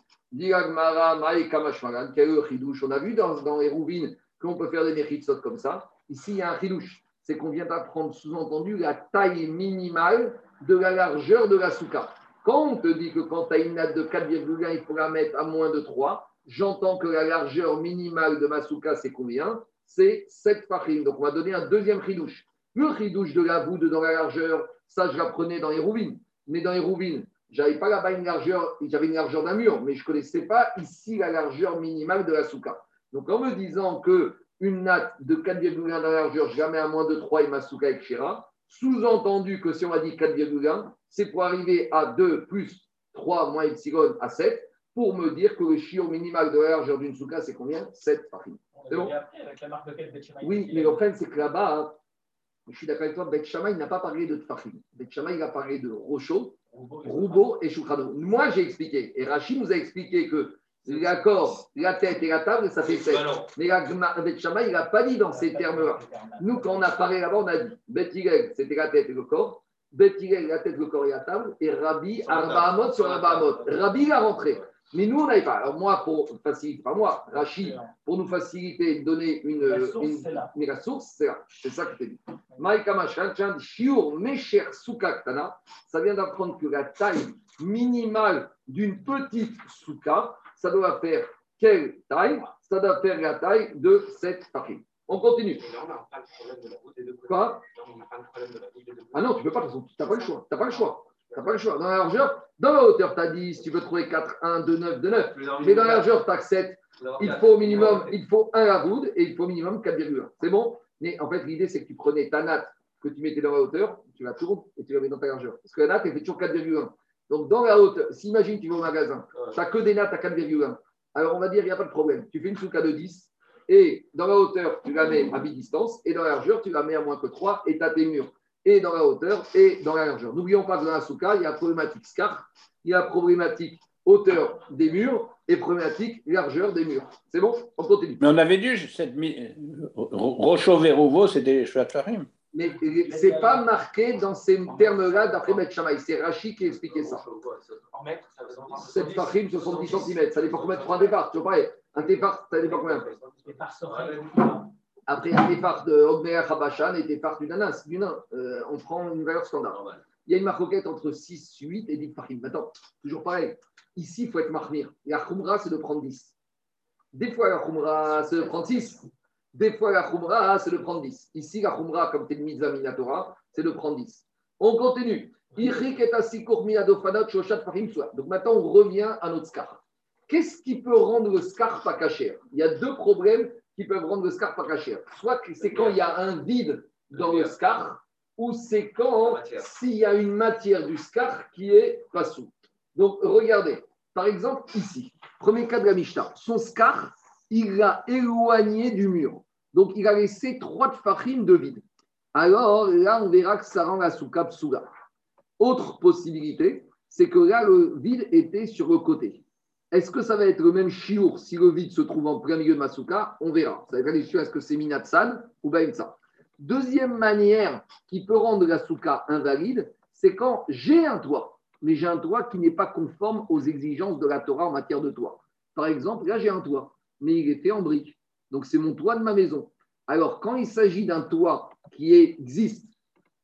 On a vu dans, dans les rouvines qu'on peut faire des méritsot comme ça. Ici, il y a un chidouche. C'est qu'on vient d'apprendre sous-entendu la taille minimale de la largeur de la souka. Quand on te dit que quand tu as une natte de 4,1, il faut la mettre à moins de 3, j'entends que la largeur minimale de ma souka, c'est combien? C'est 7 fachim. Donc, on va donner un deuxième ridouche. Le ridouche de la voûte dans la largeur, ça, je l'apprenais dans les rouvines. Mais dans les rouvines, j'avais pas là-bas une largeur, j'avais une largeur d'un mur, mais je ne connaissais pas ici la largeur minimale de la souka. Donc, en me disant que une natte de 4,1 dans la largeur, je la mets à moins de 3 et ma souka avec Shira, sous-entendu que si on a dit 4,1, c'est pour arriver à 2 plus 3 moins epsilon à 7, pour me dire que le chiot minimal de la largeur d'une souka, c'est combien? 7 fachim. C'est bon? Oui, mais le problème, c'est que là-bas, hein, je suis d'accord avec toi, Beth il n'a pas parlé de Tfachim. Beth il a parlé de Rocho, Roubo et Shoukrano. Moi, j'ai expliqué, et Rachid nous a expliqué que l'accord, la tête et la table, ça fait 7. Mais Beth il n'a pas dit dans ces termes-là. Nous, quand on a parlé là-bas, on a dit Beth c'était la tête et le corps. Beth la tête, le corps et la table. Et Rabbi, Arba Amot sur Arba Amot. Rabbi, il a rentré. Mais nous, on n'avait pas. Alors moi, pour faciliter, pas moi, Rachid, pour nous faciliter, donner une. La source, une, c'est là. Mais la source, c'est là. C'est ça que te dis. Maïka Machan, Shiur Mesher Soukaktana, ça vient d'apprendre que la taille minimale d'une petite souka, ça doit faire quelle taille? Ça doit faire la taille de cette partie. On continue. Quoi? Ah non, tu ne peux pas, de toute façon, tu n'as pas le choix. Tu n'as pas le choix. Tu n'as pas le choix. Dans la largeur, dans la hauteur, tu as 10, tu veux trouver 4, 1, 2, 9, 2, 9. Mais dans la largeur, tu as 7. Il faut au minimum, il faut 1 à route et il faut au minimum 4,1. C'est bon? Mais en fait, l'idée, c'est que tu prenais ta natte que tu mettais dans la hauteur, tu la tournes et tu la mets dans ta largeur. Parce que la natte, elle fait toujours 4,1. Donc, dans la hauteur, si imagine, tu vas au magasin, tu n'as que des nattes à 4,1. Alors, on va dire, il n'y a pas de problème. Tu fais une souka de 10 et dans la hauteur, tu la mets à mi-distance et dans la largeur, tu la mets à moins que 3 et tu as tes murs et dans la hauteur et dans la largeur. N'oublions pas que dans la souka, il y a problématique scar, il y a problématique hauteur des murs et problématique largeur des murs. C'est bon? On continue. Mais on avait dû, cette mi- Rocho Verouvo, c'était les Shvatfarim. Mais ce n'est pas marqué dans ces termes-là d'après Beth Shammai. C'est Rachid qui a expliqué ça. En mètres, ça veut dire 7 fachim, 70 cm. Ça dépend combien de trois départ. Tu vois pareil. Un départ, ça dépend combien soirée, Après, un départ de Ogmea Khabashan et départ du nanas, du nain. Euh, on prend une valeur standard. Il y a une marcoquette entre 6, 8 et 10 fachim. Maintenant, toujours pareil. Ici, il faut être marmir. La khumra, c'est de prendre 10. Des fois, la khumra, c'est de prendre 6. Des fois, la khumra, c'est de prendre 10. Ici, la khumra, comme une mitzvah minatora, c'est de prendre 10. On continue. Donc maintenant, on revient à notre scar. Qu'est-ce qui peut rendre le scar pas caché? Il y a deux problèmes qui peuvent rendre le scar pas caché. Soit c'est quand il y a un vide dans le scar, ou c'est quand s'il y a une matière du scar qui est pas sous. Donc regardez, par exemple ici, premier cas de la Mishnah, son scar, il l'a éloigné du mur. Donc il a laissé trois tfachim de vide. Alors là, on verra que ça rend la souka psouga. Autre possibilité, c'est que là, le vide était sur le côté. Est-ce que ça va être le même chiour si le vide se trouve en plein milieu de ma souka On verra. Ça va être est-ce que c'est Minatsan ou Baïmsa. Deuxième manière qui peut rendre la souka invalide, c'est quand j'ai un toit, mais j'ai un toit qui n'est pas conforme aux exigences de la Torah en matière de toit. Par exemple, là, j'ai un toit, mais il est fait en briques. Donc, c'est mon toit de ma maison. Alors, quand il s'agit d'un toit qui existe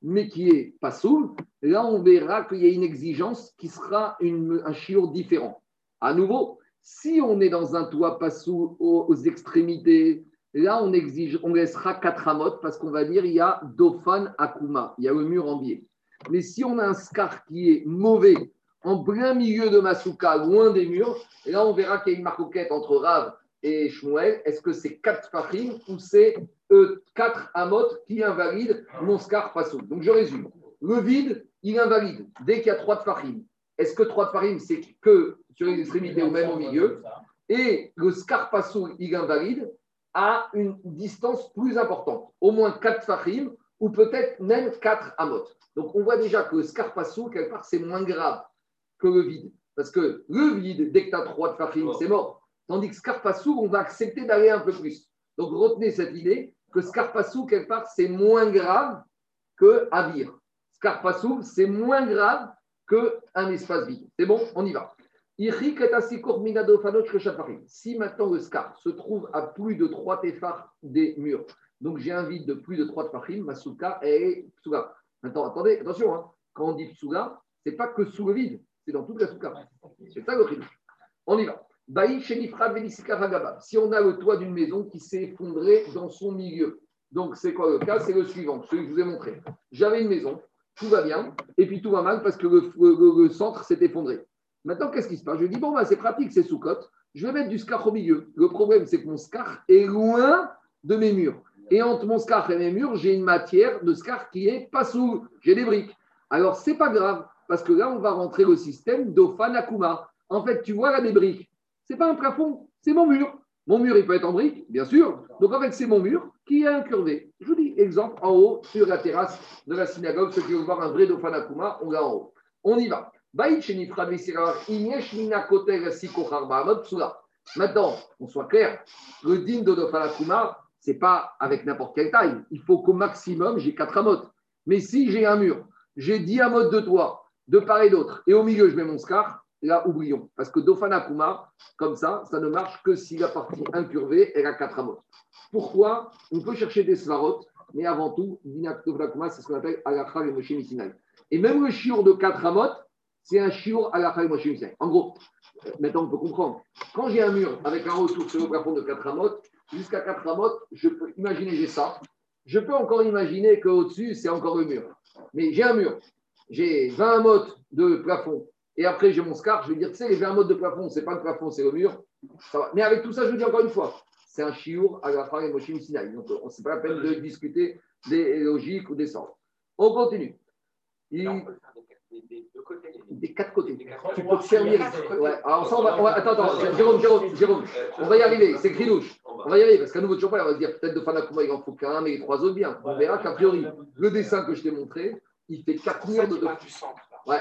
mais qui est pas sourd, là, on verra qu'il y a une exigence qui sera un chiour différent. À nouveau, si on est dans un toit pas sourd aux, extrémités, là, on, exige, on laissera quatre amotes parce qu'on va dire il y a Dofan Akuma, il y a le mur en biais. Mais si on a un scar qui est mauvais, en plein milieu de Masuka, loin des murs, là, on verra qu'il y a une marcoquette entre Rav et Shmuel. Est-ce que c'est quatre fachim ou c'est euh, quatre amotes qui invalident mon scar pasoul Donc, je résume. Le vide, il invalide dès qu'il y a trois de fachim. Est-ce que trois de fachim, c'est que sur les extrémités ou même au milieu Et le scar pasoul, il invalide à une distance plus importante, au moins quatre fachim ou peut-être même quatre amotes. Donc, on voit déjà que le scar pasoul, quelque part, c'est moins grave que le vide. Parce que le vide, dès que tu as trois de fachim, c'est mort. Tandis que Scarpassou, on va accepter d'aller un peu plus. Donc retenez cette idée que Scarpassou, quelque part, c'est moins grave que Avir. Scarpassou, c'est moins grave qu'un espace vide. C'est bon, on y va. Si maintenant le scar se trouve à plus de 3 téphars des murs, donc j'ai un vide de plus de 3 tefachim, ma souka est psuga. Maintenant, attendez, attention, hein. quand on dit psuga, ce n'est pas que sous le vide, c'est dans toute la souka. C'est ça le On y va. Si on a le toit d'une maison qui s'est effondré dans son milieu. Donc, c'est quoi le cas? C'est le suivant, celui que je vous ai montré. J'avais une maison, tout va bien, et puis tout va mal parce que le, centre s'est effondré. Maintenant, qu'est-ce qui se passe? Je dis, bon, bah, c'est pratique, c'est sous-cote. Je vais mettre du scar au milieu. Le problème, c'est que mon scar est loin de mes murs. Et entre mon scar et mes murs, j'ai une matière de scar qui est pas sous. J'ai des briques. Alors, c'est pas grave, parce que là, on va rentrer le système d'Ofanakuma. En fait, tu vois là des briques n'est pas un plafond, c'est mon mur. Mon mur, il peut être en brique, bien sûr. Donc en fait, c'est mon mur qui est incurvé. Je vous dis, exemple, en haut, sur la terrasse de la synagogue, ceux qui veulent voir un vrai Dofanakuma, on l'a en haut. On y va. Maintenant, on soit clair, le din de Dofanakuma, ce n'est pas avec n'importe quelle taille. Il faut qu'au maximum, j'ai 4 amotes. Mais si j'ai un mur, j'ai 10 amotes de toit, de part et d'autre, et au milieu, je mets mon scar, là, oublions. Parce que Dofanakuma, comme ça, ça ne marche que si la partie incurvée, elle a 4 amotes. Pourquoi? On peut chercher des svarot, mais avant tout, Dofanakuma, c'est ce qu'on appelle Alakha et Moshe Et même le chiour de 4 amotes, c'est un chiour Alakha et Moshe En gros, maintenant on peut comprendre. Quand j'ai un mur avec un retour sur le plafond de 4 amotes, jusqu'à 4 amotes, je peux imaginer j'ai ça. Je peux encore imaginer qu'au-dessus, c'est encore le mur. Mais j'ai un mur, j'ai 20 amotes de plafond et après j'ai mon scar, je vais dire, tu sais, les 20 modes de plafond, c'est pas le plafond, c'est le mur. Mais avec tout ça, je vous dis encore une fois, c'est un chiour à la fin et Moshim Sinai. Donc, on n'est pas la peine de discuter des logiques ou des sens. On continue. Des, quatre côtés. Tu peux te servir. Ouais. Alors, ça, on va, attends, attends, Jérôme, Jérôme, Jérôme, on va y arriver, c'est Grinouche. On va y arriver, parce qu'à nouveau, toujours pas, on va se dire peut-être de Fanakuma, il en faut qu'un, mais les trois autres bien. On verra qu'a priori, le dessin que je t'ai montré, il fait quatre murs de. Ouais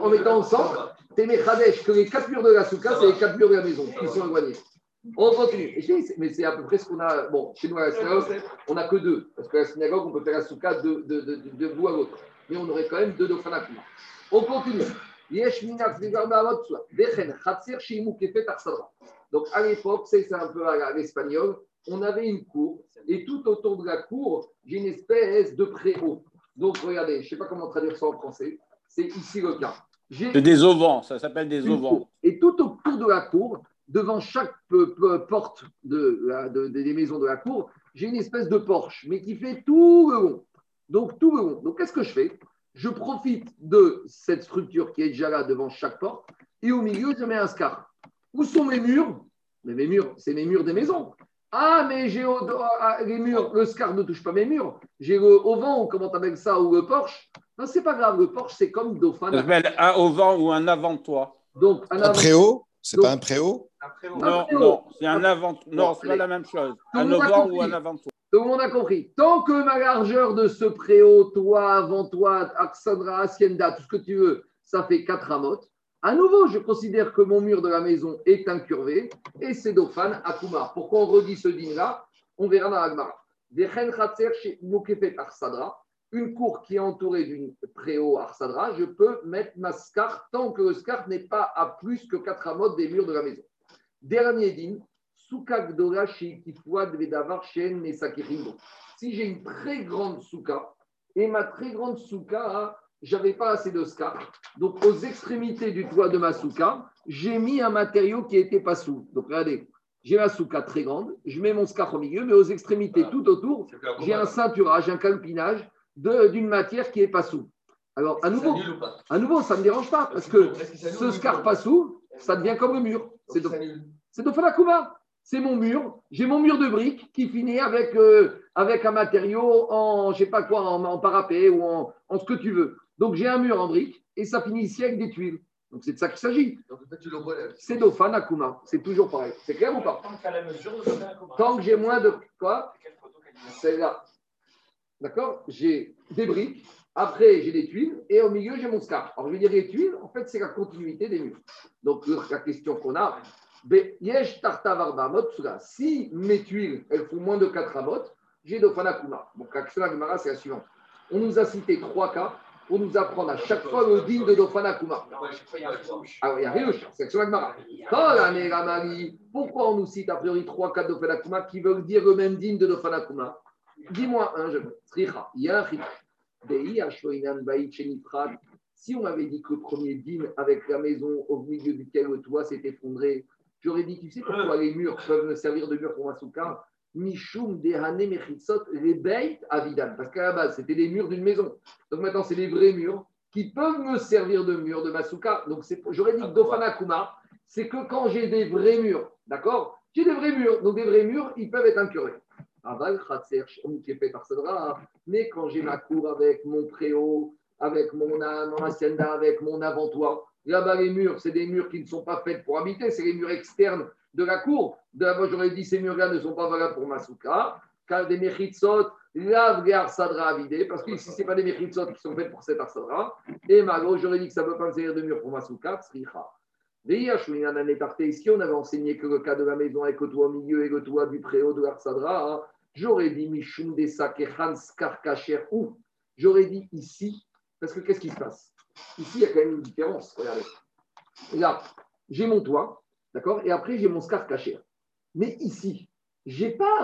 en mettant ensemble, Témé Khadesh, que les quatre murs de la souka, c'est les quatre murs de la maison qui sont éloignés. On continue. Mais c'est à peu près ce qu'on a. Bon, chez nous à la synagogue, on n'a que deux. Parce que la synagogue, on peut faire la souka de, de, de, de bout à l'autre. Mais on aurait quand même deux Dofanakim. On continue. Donc à l'époque, c'est un peu à l'espagnol, on avait une cour et tout autour de la cour, j'ai une espèce de préau. Donc regardez, je ne sais pas comment traduire ça en français. C'est ici le cas. C'est des auvents, ça s'appelle des auvents. Et tout autour de la cour, devant chaque porte de, des maisons de la cour, j'ai une espèce de porche, mais qui fait tout le long. Donc, tout le long. Donc, qu'est-ce que je fais? Je profite de cette structure qui est déjà là devant chaque porte, et au milieu, je mets un scar. Où sont mes murs? Mais Mes murs, c'est mes murs des maisons. Ah, mais j'ai ah, les murs, le scar ne touche pas mes murs. J'ai le auvent, comment tu appelles ça, ou le porche. Non, c'est pas grave. Le Porsche, c'est comme Dauphin. Ça s'appelle un auvent ou un avant-toi. Donc, un, un préau? C'est pas un préau? Non, non, c'est un avant. Non, c'est pas la même chose. un auvent ou un avant-toi. Le monde a compris. Tant que ma largeur de ce préau, toi, avant-toi, Axandra, Hacienda, tout ce que tu veux, ça fait 4 amotes. À nouveau, je considère que mon mur de la maison est incurvé et c'est à Kumar. Pourquoi on redit ce dîner-là On verra dans l'Agmara. une cour qui est entourée d'une préau arsadra, je peux mettre ma scar tant que le scar n'est pas à plus que 4 amotes des murs de la maison. Dernier din, Si j'ai une très grande souka, Et ma très grande souka, j'avais pas assez de scar. Donc, aux extrémités du toit de ma souka, j'ai mis un matériau qui n'était pas sous. Donc, regardez, j'ai ma souka très grande, je mets mon scar au milieu, mais aux extrémités tout autour, j'ai un ceinturage, un calpinage d'une matière qui n'est pas sous. Alors, à nouveau, Ça à nouveau, ne me dérange pas, parce que que ce ou scar pas? pas sous, ça devient comme le mur. C'est de, de Falakuma. C'est mon mur. J'ai mon mur de briques qui finit avec, euh, avec un matériau en, je sais pas quoi, en, en parapet ou en, en ce que tu veux. Donc, j'ai un mur en briques et ça finit ici avec des tuiles. Donc, c'est de ça qu'il s'agit. C'est Dofan Akuma. C'est toujours pareil. C'est clair ou pas? Tant que j'ai moins de. Quoi? C'est là. D'accord? J'ai des briques. Après, j'ai des tuiles. Et au milieu, j'ai mon scar. Alors, je vais dire les tuiles, en fait, c'est la continuité des murs. Donc, la question qu'on a, Si mes tuiles, elles font moins de 4 amot, j'ai Dofan Akuma. Donc, la Gemara, c'est la suivante. On nous a cité trois cas pour nous apprendre à chaque fois le digne de Dofan Akuma. Non, à chaque fois, il y a rouge. Ah c'est la Gemara. Pourquoi on nous cite a priori trois cas de Dofanakuma qui veulent dire le même digne de Dofanakuma Dis-moi un, je il y a un. Si on m'avait dit que le premier dîme avec la maison au milieu duquel le toit s'est effondré, j'aurais dit, tu sais pourquoi les murs peuvent me servir de mur pour ma souka Mishum Dehane Mechitsot Rebeit Avidan. Parce qu'à la base, c'était des murs d'une maison. Donc maintenant, c'est des vrais murs qui peuvent me servir de mur de ma souka. Donc j'aurais dit que Dofanakuma, c'est que quand j'ai des vrais murs, d'accord? J'ai des vrais murs. Donc des vrais murs, ils peuvent être incurés. Aval. Mais quand j'ai ma cour avec mon préau, avec mon, mon hacienda, avec mon avant-toit, là-bas, les murs, c'est des murs qui ne sont pas faits pour habiter, c'est les murs externes de la cour. D'abord, j'aurais dit ces murs-là ne sont pas valables pour ma souka. Car des mechitsot, lave les arsadra à vider, parce que ici, ce pas des mechitsot qui sont faits pour cet arsadra. Et malo, j'aurais dit que ça ne peut pas servir de mur pour ma souka, tsricha. Si on avait enseigné que le cas de la maison avec le toit au milieu et le toit du préau de l'Arsadra, hein, j'aurais dit Mishum des Karkacher ou j'aurais dit ici, parce que qu'est-ce qui se passe? Ici, il y a quand même une différence. Regardez. Là, j'ai mon toit, d'accord Et après, j'ai mon scar caché. Mais ici, j'ai pas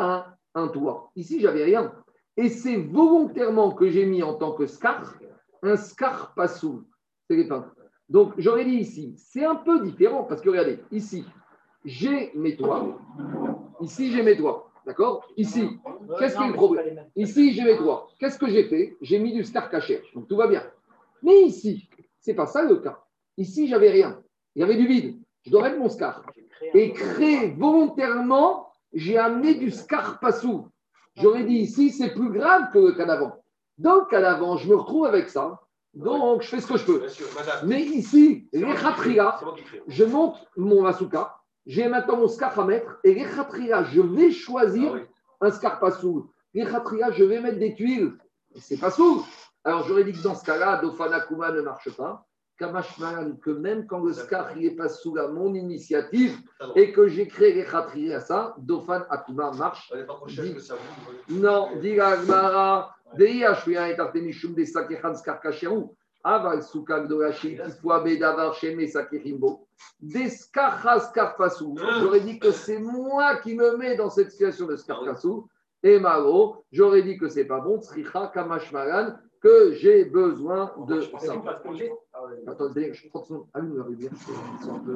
un, un toit. Ici, j'avais rien. Et c'est volontairement que j'ai mis en tant que scar un scar pas sous. C'est les peintres. Donc, j'aurais dit ici, c'est un peu différent parce que regardez, ici, j'ai mes toits. Ici, j'ai mes toits. D'accord Ici, qu'est-ce qui est le problème Ici, j'ai mes toits. Qu'est-ce que j'ai fait? J'ai mis du scar caché. Donc, tout va bien. Mais ici, c'est pas ça le cas. Ici, j'avais rien. Il y avait du vide. Je dois mettre mon scar. Et créer volontairement, j'ai amené du scar pas sous. J'aurais dit ici, c'est plus grave que le cas d'avant. Dans le cas d'avant, je me retrouve avec ça. Donc, je fais ce que je peux. Sûr. Mais ici, les je monte mon masuka, j'ai maintenant mon scar à mettre, et les je vais choisir Ah oui. un scar pas sous. Les je vais mettre des tuiles. C'est pas sous. Alors, j'aurais dit que dans ce cas-là, Dofana Kuma ne marche pas. Kamashman, que même quand le scar il est pas sous à mon initiative va. et que j'ai créé les khatria à ça, Dofan Akuma marche. N'est. Non, dit la Gemara, Dei Ashvia et Artemishum des Sakechan Skarkacherou, Aval Soukak de la Shikifwa Bedavar Sheme Sakechimbo, des Skarchas Skarpasou. J'aurais dit que c'est moi qui me mets dans cette situation de Skarpasou. Et Maro, j'aurais dit que c'est pas bon, Tsricha Kamashmaran, que j'ai besoin de ça. Attendez, je prends son. Ah oui, la rivière, ils sont un peu.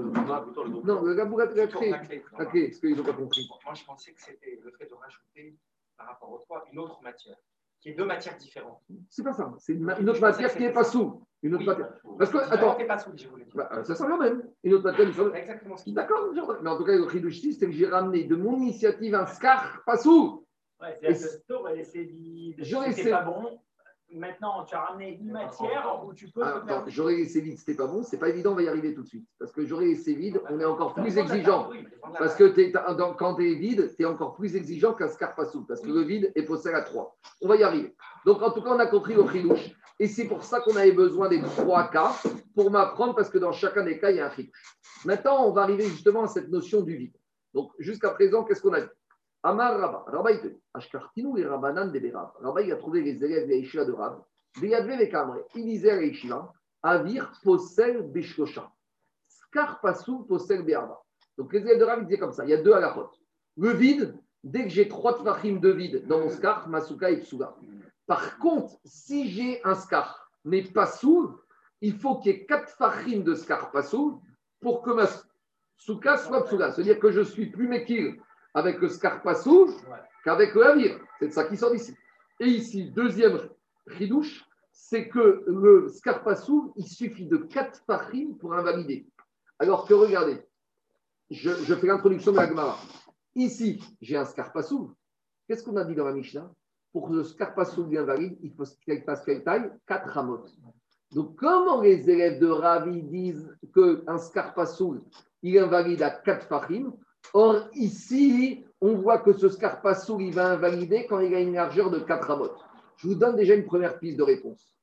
Non, le gabouret de la clé. La clé, parce qu'ils n'ont pas compris. Moi, je pensais que c'était le fait de rajouter par rapport au toit une autre matière, qui est deux matières différentes. C'est pas ça. C'est une, autre matière qui n'est pas sous. Une autre Oui. matière. Parce que, Qui attends, pas sous, je voulais bah, ça sert la même. Une autre matière, C'est exactement ce qu'il D'accord, mais en tout cas, le chidouch ici, c'est que j'ai ramené de mon initiative un scar pas sous. Ouais, c'est-à-dire que essayé de J'aurais c'était essayé- pas bon. Maintenant, tu as ramené une matière où tu peux. Ah, j'aurais laissé vide, c'était pas bon, c'est pas évident, on va y arriver tout de suite. Parce que j'aurais laissé vide, on est encore plus exigeant. Parce que t'es- t'as- dans- quand tu es vide, tu es encore plus exigeant qu'un scar pas sous. Parce que le vide est possède à 3. On va y arriver. Donc, en tout cas, on a compris le chidouche. Et c'est pour ça qu'on avait besoin des trois cas pour m'apprendre, parce que dans chacun des cas, il y a un chidouche. Maintenant, on va arriver justement à cette notion du vide. Donc, jusqu'à présent, qu'est-ce qu'on a dit? Amar Rabba. Rabba, il te dit Ashkartinu et Rabbanan de. Rabba, il a trouvé les élèves des Yeshiva de Rab. Des Yadve et Kamre. Il disait à Yeshiva Avir Posel Beshkosha. Skar Pasou Posel Be'aba. Donc, les élèves de Rab, disaient comme ça il y a deux halachot. Le vide, dès que j'ai trois tfachim de vide dans mon skar, Masuka et Psuga. Par contre, si j'ai un scar, mais pas sourd, il faut qu'il y ait quatre farines de scar pas pour que ma souka soit psoula. C'est-à-dire que je suis plus méquille avec le scar pas sourd qu'avec le navire. C'est de ça qui sort d'ici. Et ici, deuxième ridouche, c'est que le scarpassou, il suffit de quatre farines pour invalider. Alors que regardez, je, je fais l'introduction de la Gemara. Ici, j'ai un scarpassou. Qu'est-ce qu'on a dit dans la Mishnah? Pour que le scarpassou devienne valide, il faut qu'il fasse quelle taille 4 ramotes. Donc, comment les élèves de Ravi disent qu'un scarpassou, il invalide à 4 farim Or, ici, on voit que ce scarpassou, il va invalider quand il a une largeur de 4 ramotes. Je vous donne déjà une première piste de réponse.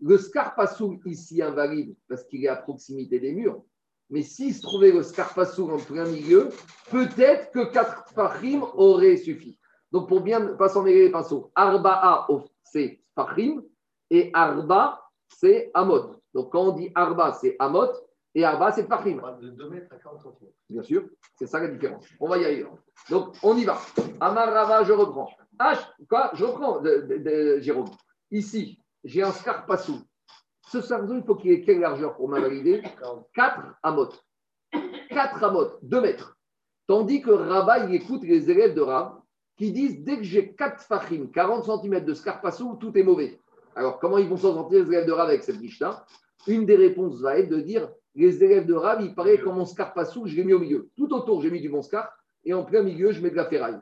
Le scarpassou ici invalide parce qu'il est à proximité des murs. Mais s'il se trouvait le scarpassou en plein milieu, peut-être que 4 farim auraient suffi. Donc, pour bien pas s'en mêler les pinceaux, Arba'a, c'est farim et Arba, c'est Amot. Donc, quand on dit Arba, c'est Amot et Arba, c'est farim. De 2 mètres à 40 cm. Bien sûr, c'est ça la différence. On va y arriver. Donc, on y va. Amarava, je reprends. H, quoi Je reprends, de, de- de- Jérôme. Ici, j'ai un scarpassou. Ce sarzeau, il faut qu'il ait quelle largeur pour m'invalider? 4 amot. 4 amot, 2 mètres. Tandis que Rabat, il écoute les élèves de Rab qui disent dès que j'ai 4 fachim, 40 cm de scarpassou, tout est mauvais. Alors, comment ils vont s'en sortir les élèves de Rab avec cette Mishnah Une des réponses va être de dire les élèves de Rab, il paraît que mon scarpassou, je l'ai mis au milieu. Tout autour, j'ai mis du bon scar et en plein milieu, je mets de la ferraille.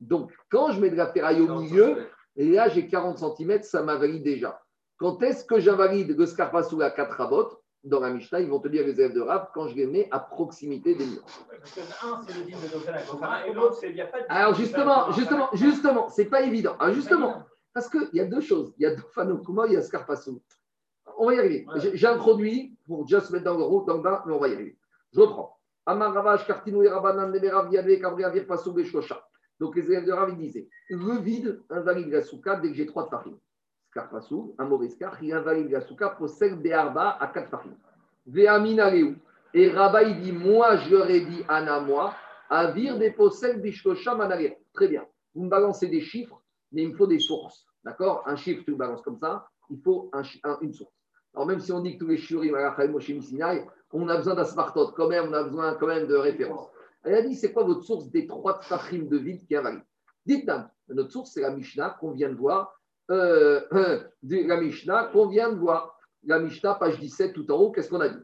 Donc, quand je mets de la ferraille au milieu, et là, j'ai 40 cm, ça m'invalide déjà. Quand est-ce que j'invalide le scarpassou à 4 rabotes Dans la Mishnah, ils vont te dire les élèves de Rab quand je les mets à proximité des murs. Parce que un, c'est le dîme de et l'autre, c'est il n'y a pas de. Alors justement, justement, justement, c'est pas évident. Alors justement, parce qu'il y a deux choses. Il y a Dofano Kuma, il y a Scarpasso. On va y arriver. Ouais. J'ai introduit pour se mettre dans le route, dans le bain, mais on va y arriver. Je reprends. Donc les élèves de Rav, ils disaient le vide invalide la souka dès que j'ai trois farines. Scarpassou, un mauvais scar, il invalide la souka, possède Béarba à quatre farines. Veamina. Et Rabat, il dit Moi, ai dit, Anna, moi, Avir des possèdes Manalir. Très bien. Vous me balancez des chiffres, mais il me faut des sources. D'accord? Un chiffre, tu le balances comme ça, il faut un chi- un- une source. Alors, même si on dit que tous les shurim, on a besoin d'un smartot, quand même, on a besoin quand même de références. Elle a dit c'est quoi votre source des trois tfachim de vide qui invalide Dites-nous, notre source, c'est la Mishnah qu'on vient de voir. euh, euh, la Mishnah qu'on vient de voir. La Mishnah, page 17, tout en haut, qu'est-ce qu'on a dit?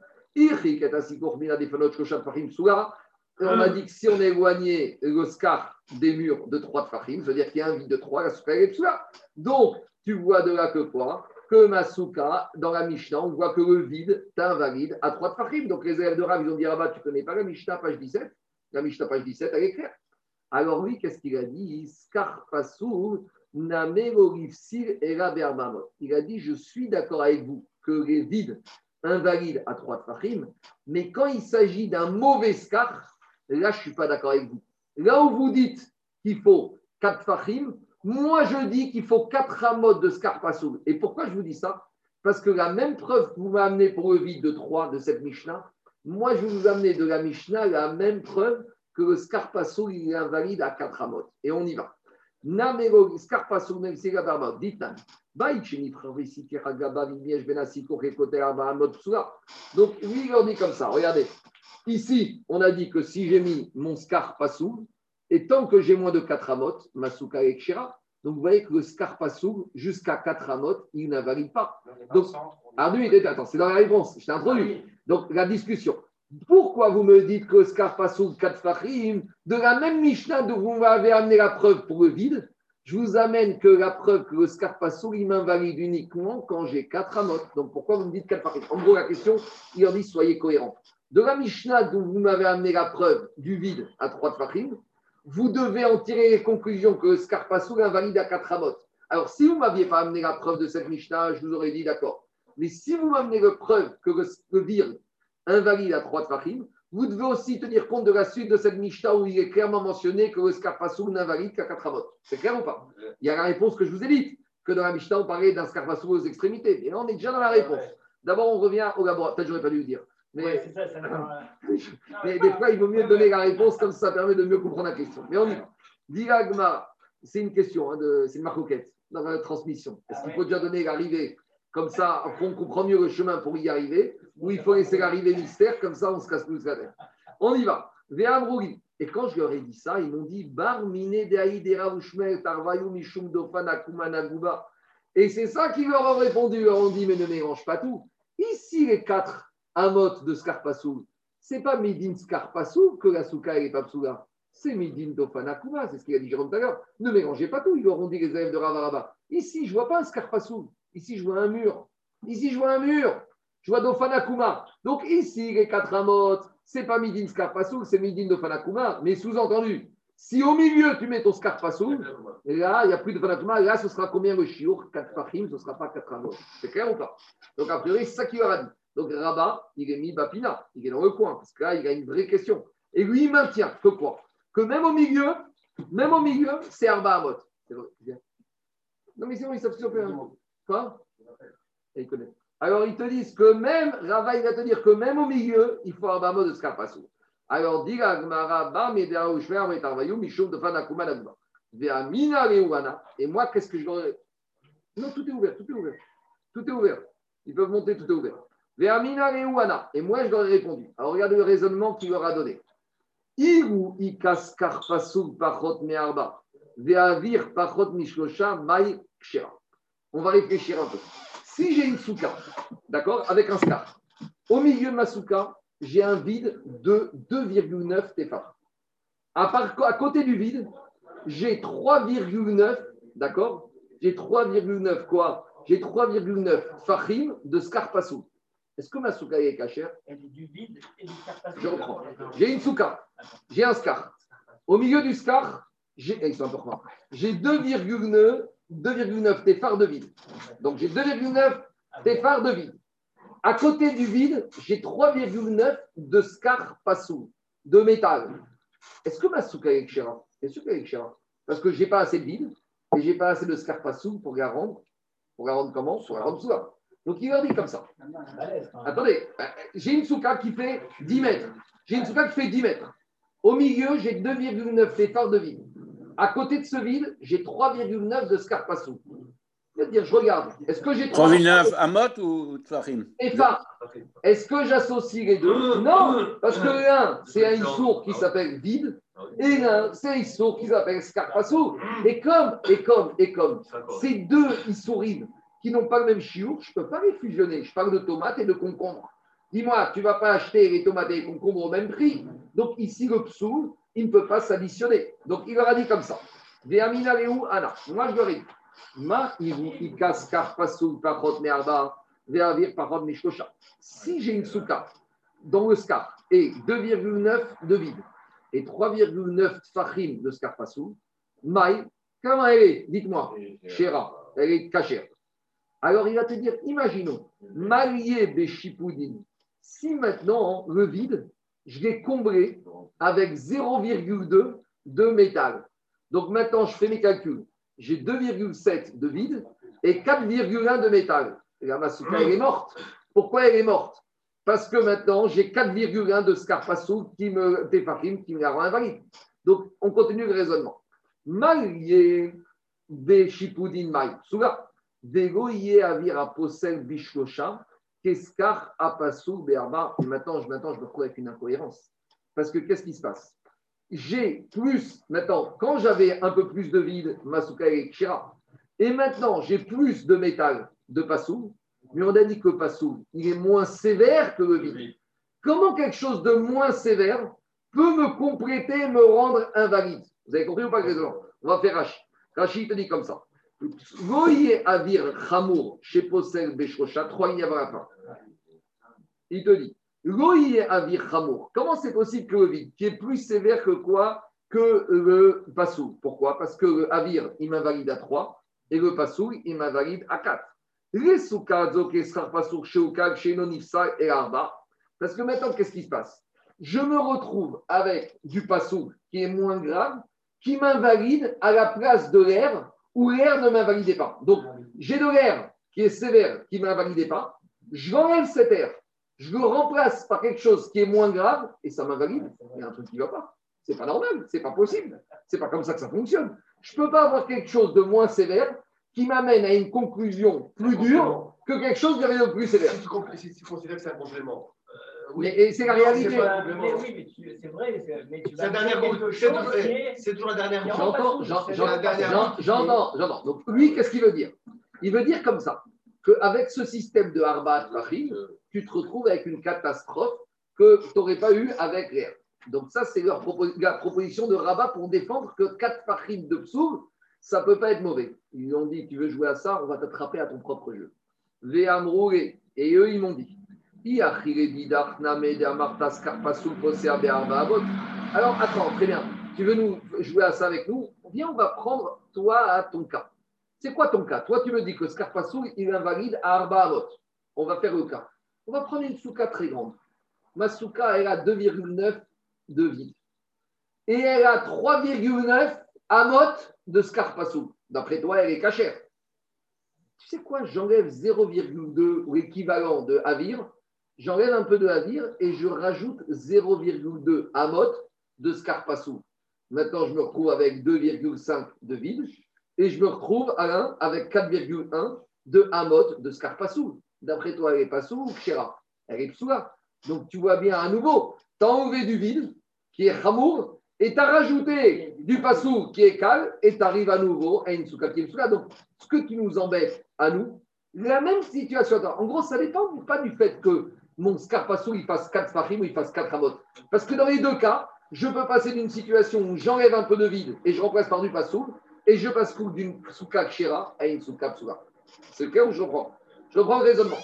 On a dit que si on éloignait le scar des murs de trois tfachim, c'est-à-dire qu'il y a un vide de trois, la est. Donc, tu vois de là que quoi? Que ma souka, dans la Mishnah, on voit que le vide t'invalide à trois tfachim. Donc, les élèves de Rav, ils ont dit ah bah, tu connais pas la Mishnah, page 17 La Mishnah, page 17, elle est claire. Alors, lui, qu'est-ce qu'il a dit? Il a dit Je suis d'accord avec vous que les vides invalident à trois tfachim, mais quand il s'agit d'un mauvais scar, là, je ne suis pas d'accord avec vous. Là où vous dites qu'il faut quatre fachim, moi, je dis qu'il faut quatre ramots de scarpassou. Et pourquoi je vous dis ça? Parce que la même preuve que vous m'amenez pour le vide de 3 de cette Mishnah, moi, je vous amener de la Mishnah la même preuve que le scarpassou, il est invalide à 4 ramots. Et on y va. Scarpassou, même si la barba, dites-nous. Donc, lui, il leur dit comme ça. Regardez. Ici, on a dit que si j'ai mis mon scarpassou, et tant que j'ai moins de 4 amotes, ma souka est kshira. Donc, vous voyez que le scarpassou, jusqu'à 4 amotes, il n'invalide pas. Donc, Ah, lui, attends, c'est dans la réponse. Je t'ai introduit. Donc, la discussion. Pourquoi vous me dites que Scarpassou 4 Fahim, de la même Mishnah dont vous m'avez amené la preuve pour le vide, je vous amène que la preuve que le Scarpassou, il m'invalide uniquement quand j'ai 4 amotes. Donc, pourquoi vous me dites 4 Fahim? En gros, la question, il leur dit soyez cohérents. De la Mishnah dont vous m'avez amené la preuve du vide à 3 Fahim, vous devez en tirer les conclusions que Scarpassou invalide à 4 amotes. Alors, si vous ne m'aviez pas amené la preuve de cette Mishnah, je vous aurais dit d'accord. Mais si vous m'amenez la preuve que le, le vide invalide à 3 Tfachim, vous devez aussi tenir compte de la suite de cette Mishnah où il est clairement mentionné que le Scarpassou n'invalide qu'à 4 amot. C'est clair ou pas? Il y a la réponse que je vous ai dite, que dans la Mishnah, on parlait d'un Scarpassou aux extrémités. Et là, on est déjà dans la réponse. D'abord, on revient au laboratoire. Peut-être que j'aurais pas dû le dire. Mais, Ouais, c'est ça, ça n'a mais des fois, il vaut mieux donner la réponse, comme ça, ça permet de mieux comprendre la question. Mais on y va. Diragma, c'est une question, hein, de- c'est une marcoquette. dans la transmission Est-ce Ah qu'il faut déjà donner l'arrivée Comme ça, on comprend mieux le chemin pour y arriver. Ou il faut laisser l'arrivée mystère, comme ça, on se casse plus la tête. On y va. Et quand je leur ai dit ça, ils m'ont dit Bar mine deaïdera ushmel tarvayu mishum dofan. Et c'est ça qu'ils leur ont répondu. Ils leur ont dit Mais ne mélange pas tout. Ici, les quatre amotes de Scarpasoul, c'est pas Midin Scarpasoul que la souka et les papsoula. C'est Midin dofan akuma. C'est ce qu'il a dit Jérôme l'heure. Ne mélangez pas tout. Ils leur ont dit les élèves de Ravaraba. Ici, je vois pas un Scarpasoul. Ici, je vois un mur. Ici, je vois un mur. Je vois Dofanakuma. Donc ici, les quatre amotes, c'est pas Midin Scarpasoul, c'est Midin Dofanakuma. Mais sous-entendu, si au milieu tu mets ton Scarpasoul, et là, il n'y a plus de Fanakuma, là, ce sera combien le chiour 4 fachim, ce ne sera pas 4 amotes. C'est clair ou pas? Donc a priori, c'est ça qu'il leur a dit. Donc Rabat, il est mis Bapina, il est dans le coin, parce que là, il a une vraie question. Et lui, il maintient que Que même au milieu, même au milieu, c'est Arba Amot. Non, mais sinon, ils savent faire. Quoi? Et ils. Alors, ils te disent que même, Rava, il va te dire que même au milieu, il faut Arba Amot de Scarpassou. Alors, dis la Gemara, Bam, Edera, Ushmer, Metarvayou, Mishum, de Fanakuma, Nagba. Ve'amina, Reuana. Et moi, qu'est-ce que je leur Non, tout est ouvert, tout est ouvert. Tout est ouvert. Ils peuvent monter, tout est ouvert. Et moi, je leur ai répondu. Alors, regardez le raisonnement qu'il leur a donné. On va réfléchir un peu. Si j'ai une souka, d'accord, avec un scar, au milieu de ma souka, j'ai un vide de 2,9 tefar. À, part- à côté du vide, j'ai 3,9, d'accord J'ai 3,9 quoi? J'ai 3,9 fachim de scarpassou. Est-ce que ma souka est cachère? Je reprends. J'ai une souka, j'ai un scar. Au milieu du scar, j'ai eh, c'est important. J'ai 2,9 2,9 téphars de vide. Donc j'ai 2,9 téphars de vide. À côté du vide, j'ai 3,9 de scar passou, de métal. Est-ce que ma souka est kshera Bien sûr qu'elle est. Parce que j'ai pas assez de vide et j'ai pas assez de scar passou pour la rendre. Pour la rendre comment? Pour la rendre souka. Donc il leur dit comme ça. Attendez, euh, j'ai une souka qui fait 10 mètres. J'ai une souka qui fait 10 mètres. Au milieu, j'ai 2,9 téphars de vide. À côté de ce vide, j'ai 3,9 de scarpassou. C'est-à-dire, je regarde. Est-ce que j'ai 3,9 Amot ou Tfahim Est-ce que j'associe les deux? Non, parce que l'un, c'est un issour qui s'appelle vide, et l'un, c'est un issour qui s'appelle scarpassou. Et comme, et comme, et comme, ces deux issourim qui n'ont pas le même chiour, je ne peux pas les fusionner. Je parle de tomates et de concombres. Dis-moi, tu ne vas pas acheter les tomates et les concombres au même prix. Donc ici, le psoul, il ne peut pas s'additionner. Donc il leur a dit comme ça. Ve'amina lehu ana. Moi, je leur ai dit. Ma ikas karpasul pachot me'arba ve'avir pachot mishkosha. Si j'ai une souka dans le scar et 2,9 de vide et 3,9 fachim de scarpassou, maï, comment elle est? Dites-moi. Chéra, elle est cachère. Alors il va te dire, imaginons, marié Beshipoudin, si maintenant le vide, je l'ai comblé avec 0,2 de métal. Donc maintenant, je fais mes calculs. J'ai 2,7 de vide et 4,1 de métal. Et la Masuka, elle est morte. Pourquoi elle est morte? Parce que maintenant, j'ai 4,1 de Scarpassou qui me, Tefachim, qui me la rend invalide. Donc, on continue le raisonnement. Marié Beshipoudin Maï. Souga. Avira posel bishlosha, keskar apasu berba. Et maintenant, je, maintenant, je me retrouve avec une incohérence. Parce que qu'est-ce qui se passe? J'ai plus, maintenant, quand j'avais un peu plus de vide, Masuka et Kshira, et maintenant j'ai plus de métal de Passou, mais on a dit que Passou, il est moins sévère que le vide. Comment quelque chose de moins sévère peut me compléter, me rendre invalide? Vous avez compris ou pas, Grégoire? On va faire Rachid. Rachid te dit comme ça. Voyez Avir Chamour chez Beshrocha, trois lignes avant. Il te dit Loïe Avir Chamour. Comment c'est possible que le vide, qui est plus sévère que quoi Que le Passou. Pourquoi? Parce que le Avir, il m'invalide à 3 et le Passou, il m'invalide à 4. Les Souka, Zokesrar Passour, Sheokag, Shenonifsa et Arba. Parce que maintenant, qu'est-ce qui se passe? Je me retrouve avec du Passou qui est moins grave, qui m'invalide à la place de l'air où l'air ne m'invalidait pas. Donc, j'ai de l'air qui est sévère, qui ne m'invalidait pas. Je cet air, je le remplace par quelque chose qui est moins grave et ça m'invalide. Il y a un truc qui ne va pas. C'est pas normal, c'est pas possible. C'est pas comme ça que ça fonctionne. Je ne peux pas avoir quelque chose de moins sévère qui m'amène à une conclusion plus dure que quelque chose de plus sévère. Si tu, si tu considères que c'est un complément. Mais et c'est la réalité. Mais oui, mais tu- c'est vrai, c'est- mais tu C'est vas toujours, la dernière J'entends, j'entends, j'entends. Donc, lui, qu'est-ce qu'il veut dire? Il veut dire comme ça, qu'avec ce système de Harbat Fahim, tu te retrouves avec une catastrophe que tu n'aurais pas eu avec l'air. Donc, ça, c'est leur la proposition de Rabat pour défendre que 4 Fahim de Psoul, ça ne peut pas être mauvais. Ils ont dit Tu veux jouer à ça, on va t'attraper à ton propre jeu. Ve'amroure. Et eux, ils m'ont dit alors, attends, très bien. Tu veux nous jouer à ça avec nous? Viens, on va prendre toi à ton cas. C'est quoi ton cas? Toi, tu me dis que Scarpassou, il invalide à Arba. On va faire le cas. On va prendre une souka très grande. Ma souka, elle a 2,9 de vide. Et elle a 3,9 amot de Scarpassou. D'après toi, elle est cachère. Tu sais quoi? J'enlève 0,2 ou l'équivalent de Avir. J'enlève un peu de Avir et je rajoute 0,2 amot de Scarpassou. Maintenant, je me retrouve avec 2,5 de vide et je me retrouve avec 4,1 de Amot de Scarpassou. D'après toi, elle est Passou ou Kshera Elle est Psoula. Donc tu vois bien à nouveau, tu as enlevé du vide qui est Hamour et tu as rajouté du Passou qui est Kal et tu arrives à nouveau à une Souka qui est. Donc ce que tu nous embêtes à nous, la même situation. En gros, ça dépend pas du fait que mon Scarpassou il fasse 4 Fahim ou il fasse 4 Amot. Parce que dans les deux cas, je peux passer d'une situation où j'enlève un peu de vide et je remplace par du Passou et je passe d'une souka kshera à une souka psoula. C'est le cas où je reprends. Je reprends le raisonnement.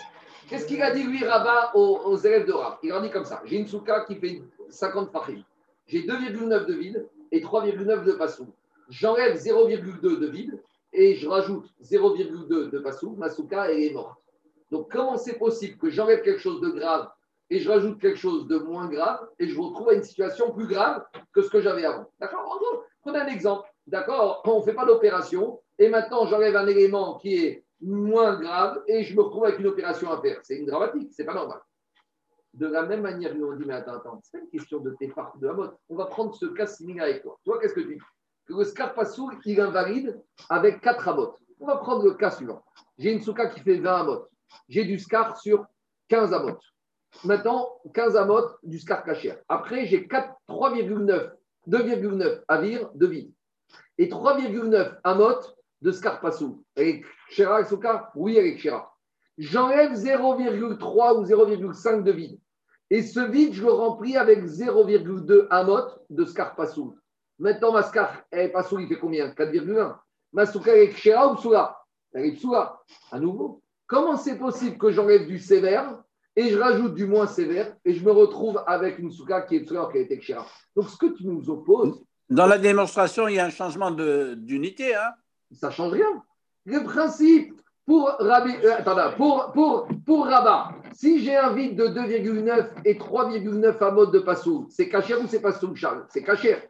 Qu'est-ce qu'il a dit, lui, Rabat, aux, élèves de Rav? Il leur dit comme ça j'ai une souka qui fait 50 fachim. J'ai 2,9 de vide et 3,9 de passou. J'enlève 0,2 de vide et je rajoute 0,2 de passou. Ma souka, est morte. Donc, comment c'est possible que j'enlève quelque chose de grave et je rajoute quelque chose de moins grave et je retrouve à une situation plus grave que ce que j'avais avant? D'accord? Prenez un exemple. D'accord? On ne fait pas d'opération et maintenant j'enlève un élément qui est moins grave et je me retrouve avec une opération à faire. C'est une dramatique, c'est pas normal. De la même manière, nous on dit, mais attends, attends, c'est une question de tes parts de Hamot. On va prendre ce cas similaire avec toi. Toi, qu'est-ce que tu dis? Que le Scarpassou, il invalide avec 4 Hamot. On va prendre le cas suivant. J'ai une souka qui fait 20 Hamot. J'ai du Scar sur 15 Hamot. Maintenant, 15 Hamot du Scar cachère. Après, j'ai 4 3,9, 2,9 Avir de vide. Et 3,9 Amot de Scarpassou. Elle est Kshera, elle Souka Oui, est Kshera. J'enlève 0,3 ou 0,5 de vide. Et ce vide, je le remplis avec 0,2 Amot de Scarpassou. Maintenant, ma Scar, elle, Passou, il fait combien? 4,1. Ma Souka, est Kshera ou Psoula? Elle est Psoula. À nouveau. Comment c'est possible que j'enlève du sévère et je rajoute du moins sévère et je me retrouve avec une Souka qui est Psoula qui a été Donc, ce que tu nous opposes, Dans la démonstration, il y a un changement d'unité. Hein ça ne change rien. Le principe pour, Rabbi, euh, attends, pour, pour, pour Rabat, si j'ai un vide de 2,9 et 3,9 à mode de Passou, c'est cachère ou c'est Passou, Charles C'est cachère.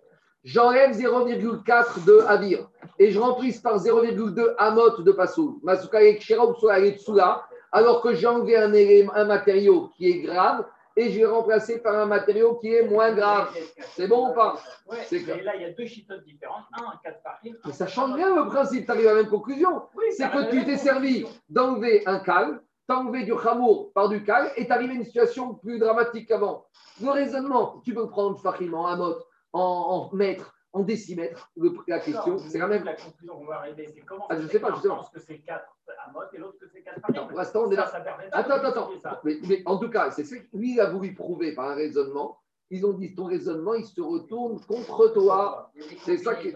J'enlève 0,4 de Avir et je remplisse par 0,2 Amot de Passou. Masuka est Kshera ou Psoula est Psoula, alors que j'ai enlevé un, élément- un matériau qui est grave et je l'ai remplacé par un matériau qui est moins grave. C'est bon ou pas? Ouais, C'est clair. mais là, il y a deux chitotes différentes. Un en 4 paris. Mais ça change rien le principe, tu arrives à la même conclusion. c'est que tu t'es servi d'enlever un cal, t'enlever du chamour par du cal et t'arrives à une situation plus dramatique qu'avant. Le raisonnement, tu peux prendre Fahim en amot, en, en mètre, en décimètre. Le- la question, c'est la même. La conclusion qu'on va arriver, c'est comment Ah, je ça sais pas, je sais pas. que c'est 4 à mode et l'autre que c'est 4 Attends, pour l'instant, on est là. Ça, ça Attends, attends, attends. Mais, mais en tout cas, c'est ce que lui il a voulu prouver par un raisonnement. Ils ont dit ton raisonnement, il se retourne contre toi. C'est ça qui-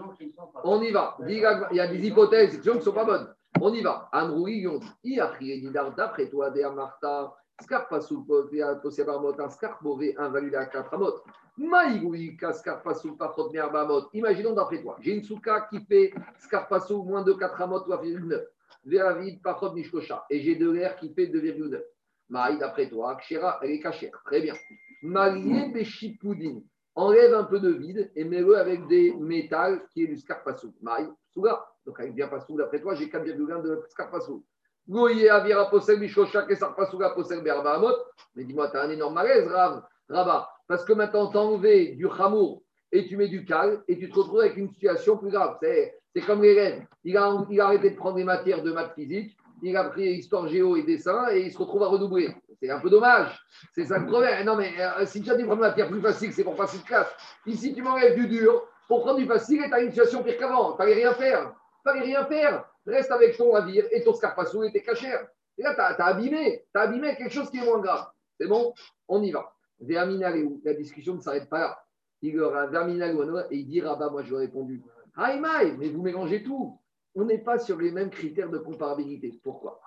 On y va. Il y a des hypothèses qui ne sont pas bonnes. On y va. Amroui, ont dit d'après toi, Martha, Scarpassou, Scarpové, invalidé à 4 amot. Maïgoui, Scarpassou, Pachot, Merbamot. Imaginons d'après toi, j'ai une souka qui fait Scarpassou moins de 4 amot, 3,9. Véravid, Pachot, Mishkosha. Et j'ai de l'air qui fait 2,9. Maï, d'après toi, Kshera, elle est cachère. Très bien. Marié Beshipoudin. Enlève un peu de vide et mets-le avec des métals qui est du Scarpassou. Maï, Souga. Donc avec bien d'après toi, j'ai 4,1 de Scarpassou. Mais dis-moi, tu as un énorme malaise, Rav, Rabat. Parce que maintenant, tu as enlevé du chamour et tu mets du cal et tu te retrouves avec une situation plus grave. C'est c'est comme l'élève. Il a, il a arrêté de prendre des matières de maths physique, il a pris histoire géo et dessin et il se retrouve à redoubler. C'est un peu dommage. C'est ça le problème. Non, mais euh, si tu as des matières plus faciles, c'est pour passer de classe. Ici, tu m'enlèves du dur pour prendre du facile et tu as une situation pire qu'avant. Fallait rien faire. Fallait rien faire. Reste avec ton navire et ton scarpassou et tes cachères. Et là, tu as, abîmé. Tu as abîmé quelque chose qui est moins grave. C'est bon On y va. La discussion ne s'arrête pas là. Il aura et il dit Rabat, moi je lui ai répondu Aïmaï, mais vous mélangez tout. On n'est pas sur les mêmes critères de comparabilité. Pourquoi?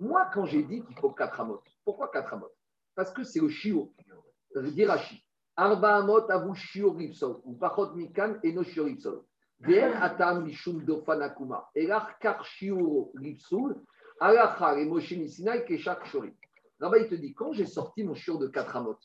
Moi, quand j'ai dit qu'il faut 4 amot, pourquoi 4 amot? Parce que c'est le chiot, d'Irachi. Arba amot avu shiur ripsol, ou pachot mikan et no shiur ripsol. Ver atam mishum dofanakuma. Elach kar shiur ripsul, alachar et moshe misinai keshak shori. Là-bas, il te dit, quand j'ai sorti mon shiur de 4 amot,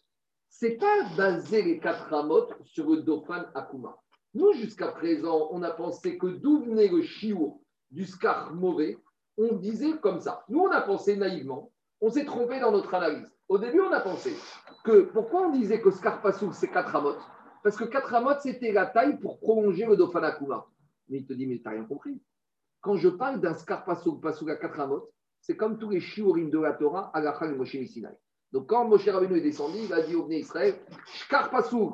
c'est pas basé les quatre ramotes sur le Dauphin Akuma. Nous, jusqu'à présent, on a pensé que d'où venait le chiot du scar mauvais, on disait comme ça. Nous, on a pensé naïvement, on s'est trompé dans notre analyse. Au début, on a pensé que pourquoi on disait que scar Passouk, c'est quatre ramotes Parce que quatre ramotes, c'était la taille pour prolonger le Dauphin Akuma. Mais il te dit, mais tu n'as rien compris. Quand je parle d'un scar Passouk, Passouk à quatre ramotes, c'est comme tous les chiorim de la Torah à la Chag Moshe Sinai. Donc, quand Moshe Rabbeinu est descendu, il a dit au Bnei Israël Shkar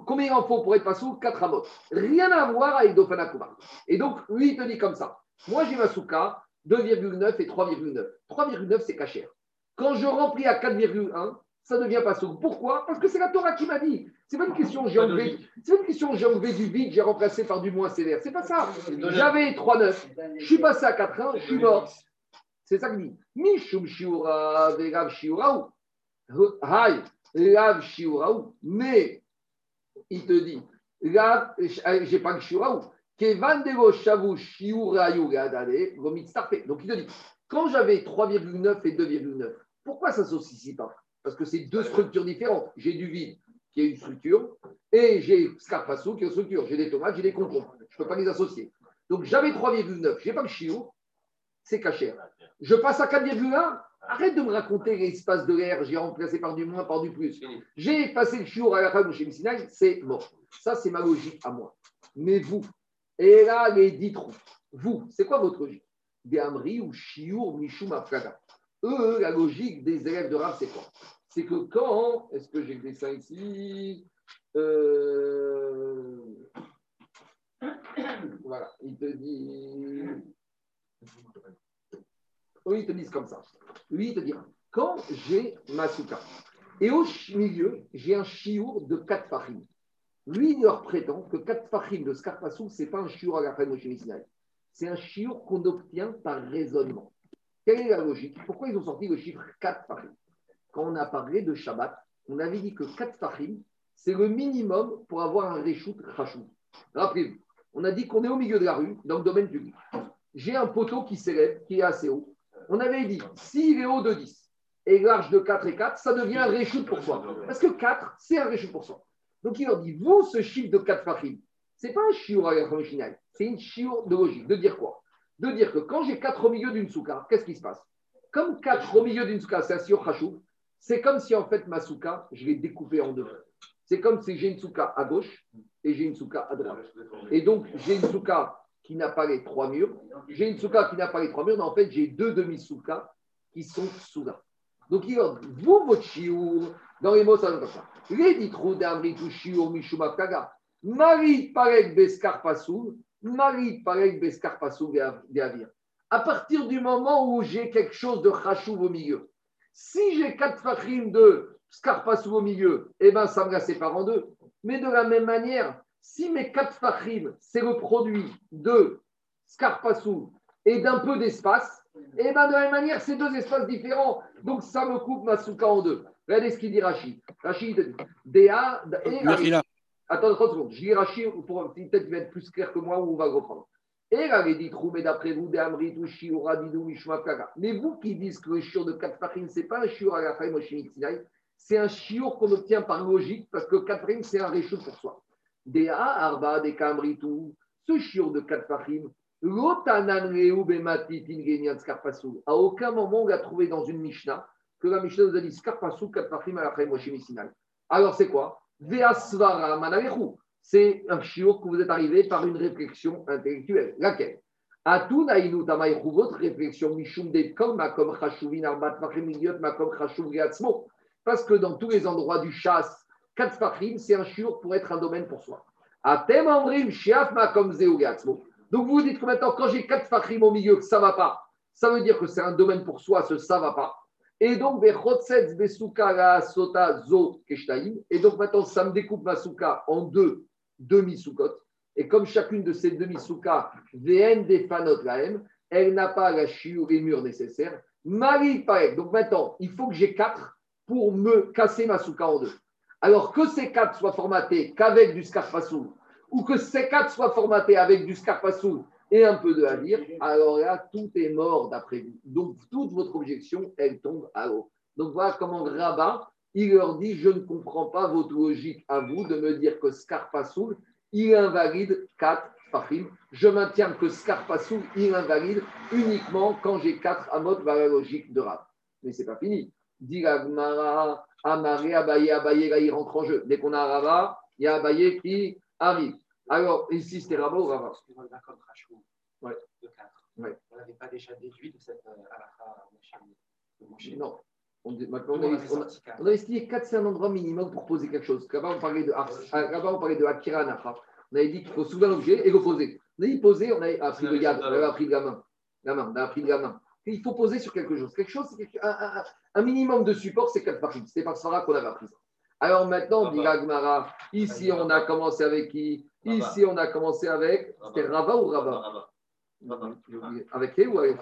combien il en faut pour être Pasou 4 amot. Rien à voir avec Dofanakuma. Et donc, lui, il te dit comme ça Moi, j'ai ma souka 2,9 et 3,9. 3,9, c'est cachère. Quand je remplis à 4,1, ça devient Pasou. Pourquoi? Parce que c'est la Torah qui m'a dit. C'est pas une question, j'ai enlevé, c'est une question, j'ai enlevé du vide, j'ai remplacé par du moins sévère. C'est pas ça. J'avais 3,9. Je suis passé à 4,1, je suis mort. C'est ça qu'il dit. Mishum shiura, mais il te dit, j'ai pas le shiuraou, donc il te dit, quand j'avais 3,9 et 2,9, pourquoi ça s'associe pas Parce que c'est deux structures différentes. J'ai du vide qui est une structure et j'ai Scarpasso qui est une structure. J'ai des tomates, j'ai des concombres. Je ne peux pas les associer. Donc j'avais 3,9, j'ai pas le chiot, c'est caché. Je passe à 4,1, Arrête de me raconter l'espace de l'air, j'ai remplacé par du moins, par du plus. J'ai passé le chiour à la femme chez Sinai, c'est mort. Ça, c'est ma logique à moi. Mais vous, et là, les dix trous, vous, c'est quoi votre logique? Des Amri ou Chiour, Mishum, Afkada. Eux, la logique des élèves de Rav, c'est quoi? C'est que quand, est-ce que j'ai le dessin ici? Euh, Voilà, il te dit. Eux, ils te disent comme ça. Lui, il te dira quand j'ai ma souka, et au milieu, j'ai un chiour de 4 fahim. Lui, il leur prétend que 4 fahim de Scarpassou, ce n'est pas un chiour à la fin de C'est un chiour qu'on obtient par raisonnement. Quelle est la logique? Pourquoi ils ont sorti le chiffre 4 fahim? Quand on a parlé de Shabbat, on avait dit que 4 fahim, c'est le minimum pour avoir un reshoot rachou. Rappelez-vous, on a dit qu'on est au milieu de la rue, dans le domaine public. J'ai un poteau qui s'élève, qui est assez haut on avait dit, s'il est haut de 10 et large de 4 et 4, ça devient un réchute pour soi. Parce que 4, c'est un réchute pour soi. Donc il leur dit, vous, ce chiffre de 4 fachim, ce n'est pas un chiour à la c'est une chiour de logique. De dire quoi? De dire que quand j'ai 4 au milieu d'une souka, qu'est-ce qui se passe? Comme 4 au milieu d'une souka, c'est un chachou, c'est comme si en fait ma souka, je l'ai découpée en deux. C'est comme si j'ai une souka à gauche et j'ai une souka à droite. Et donc j'ai une souka qui n'a pas les trois murs. J'ai une souka qui n'a pas les trois murs, mais en fait, j'ai deux demi-soukas qui sont sous là. Donc, il dit, vous, votre chiour, dans les mots, ça comme ça. Les ditrou d'amritou chiour mishuma. Marie parek beskar pasou, Marie parek beskar pasou avir. À partir du moment où j'ai quelque chose de chachouv au milieu, si j'ai quatre fachrim de scarpassou au milieu, eh bien, ça me la sépare en deux. Mais de la même manière, si mes quatre fachim, c'est le produit de Scarpassou et d'un peu d'espace, et eh bien de la même manière, c'est deux espaces différents. Donc ça me coupe ma souka en deux. Regardez ce qu'il dit Rachid. Rachid Déa. Attends 30 secondes. Je dis Rachid pour peut-être va être plus clair que moi ou on va reprendre. Et là, il dit mais d'après vous, des Amrit, Ushi, Uradidou, Mishmakaga. Mais vous qui dites que le shiur de quatre fachim, ce n'est pas un shiur à la fin, c'est un shiur qu'on obtient par logique parce que quatre c'est un réchou pour soi. Des Arba, des Kamritou, ce chiot de Katfachim, à aucun moment on l'a trouvé dans une Mishnah que la Mishnah nous a dit Skarpasu, Katfachim, Alachem, Moshe, Sinai. Alors c'est quoi? C'est un chiot que vous êtes arrivé par une réflexion intellectuelle. Laquelle? Tamaïchu, votre réflexion, Makom Chashuvin, Arbat Makom. Parce que dans tous les endroits du chasse, Katfachim, c'est un chiot pour être un domaine pour soi. Atem Shiaf, Zeu, Riatzmo. Donc vous dites que maintenant, quand j'ai quatre fachim au milieu, que ça ne va pas, ça veut dire que c'est un domaine pour soi, ce ça ne va pas. Et donc, sota zo et donc maintenant, ça me découpe ma souka en deux demi-soukot. Et comme chacune de ces demi-soukas, VN des fanot elle n'a pas la chiour et murs nécessaires. Donc maintenant, il faut que j'ai quatre pour me casser ma souka en deux. Alors que ces quatre soient formatés qu'avec du scarpassou, ou que ces quatre soient formatés avec du scarpassou et un peu de Havir, alors là, tout est mort d'après vous. Donc, toute votre objection, elle tombe à l'eau. Donc, voilà comment Rabat, il leur dit Je ne comprends pas votre logique à vous de me dire que Scarpasoul, il invalide 4 Fahim. Je maintiens que Scarpasoul, il invalide uniquement quand j'ai 4 Amot dans la logique de Rab. Mais ce n'est pas fini. Dit Amaré, Abaye, Abaye, là, il rentre en jeu. Dès qu'on a Rabat, il y a Abaye qui arrive. Alors, ici, c'était Rabat ou Rabat ouais. de 4. Ouais. On n'avait pas déjà déduit de cette euh, Non. On, maintenant, on, on, a, on, a, estimé 4, c'est un endroit minimum pour poser quelque chose. Là-bas, on parlait de, là on parlait de Akira Nafa. On avait dit qu'il faut soulever un objet et le poser. On a dit poser, on a appris de yad, on a appris de la main. La main, on a appris de la main. il faut poser sur quelque chose. Quelque chose, c'est un, un, un, minimum de support, c'est 4 parties. C'était par Sarah qu'on avait appris ça. Alors maintenant, dit Gagmara, ici on a commencé avec qui? Ici on a commencé avec. C'était Rava ou Rava Avec qui ou avec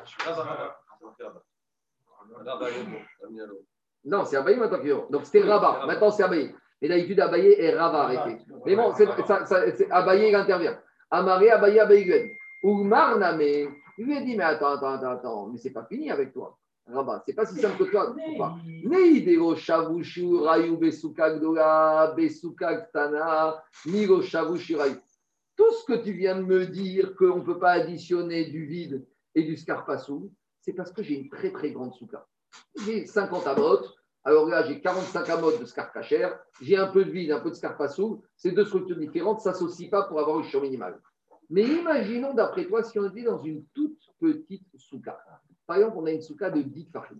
Non, c'est Abaye maintenant Donc c'était Rabat. Maintenant c'est Abaye. Et d'habitude, Abaye et Rava arrêté. Mais bon, c'est, Abaye il intervient. Amaré, Abaye, Abaye dit. Oumar Namé, il lui a dit Mais attends, attends, attends, attends, mais c'est pas fini avec toi. Rabat. C'est pas si simple que toi. Neidero shavushu rayu besuka gdola, besuka ktana, nigo shavushu rayu. Tout ce que tu viens de me dire qu'on ne peut pas additionner du vide et du scarpassou, c'est parce que j'ai une très très grande souka. J'ai 50 amotes, alors là j'ai 45 amotes de scarcacher, j'ai un peu de vide, un peu de scarpassou, ces deux structures différentes ne s'associent pas pour avoir une champ minimale. Mais imaginons d'après toi si on était dans une toute petite souka. Par exemple, on a une souka de 10 farines.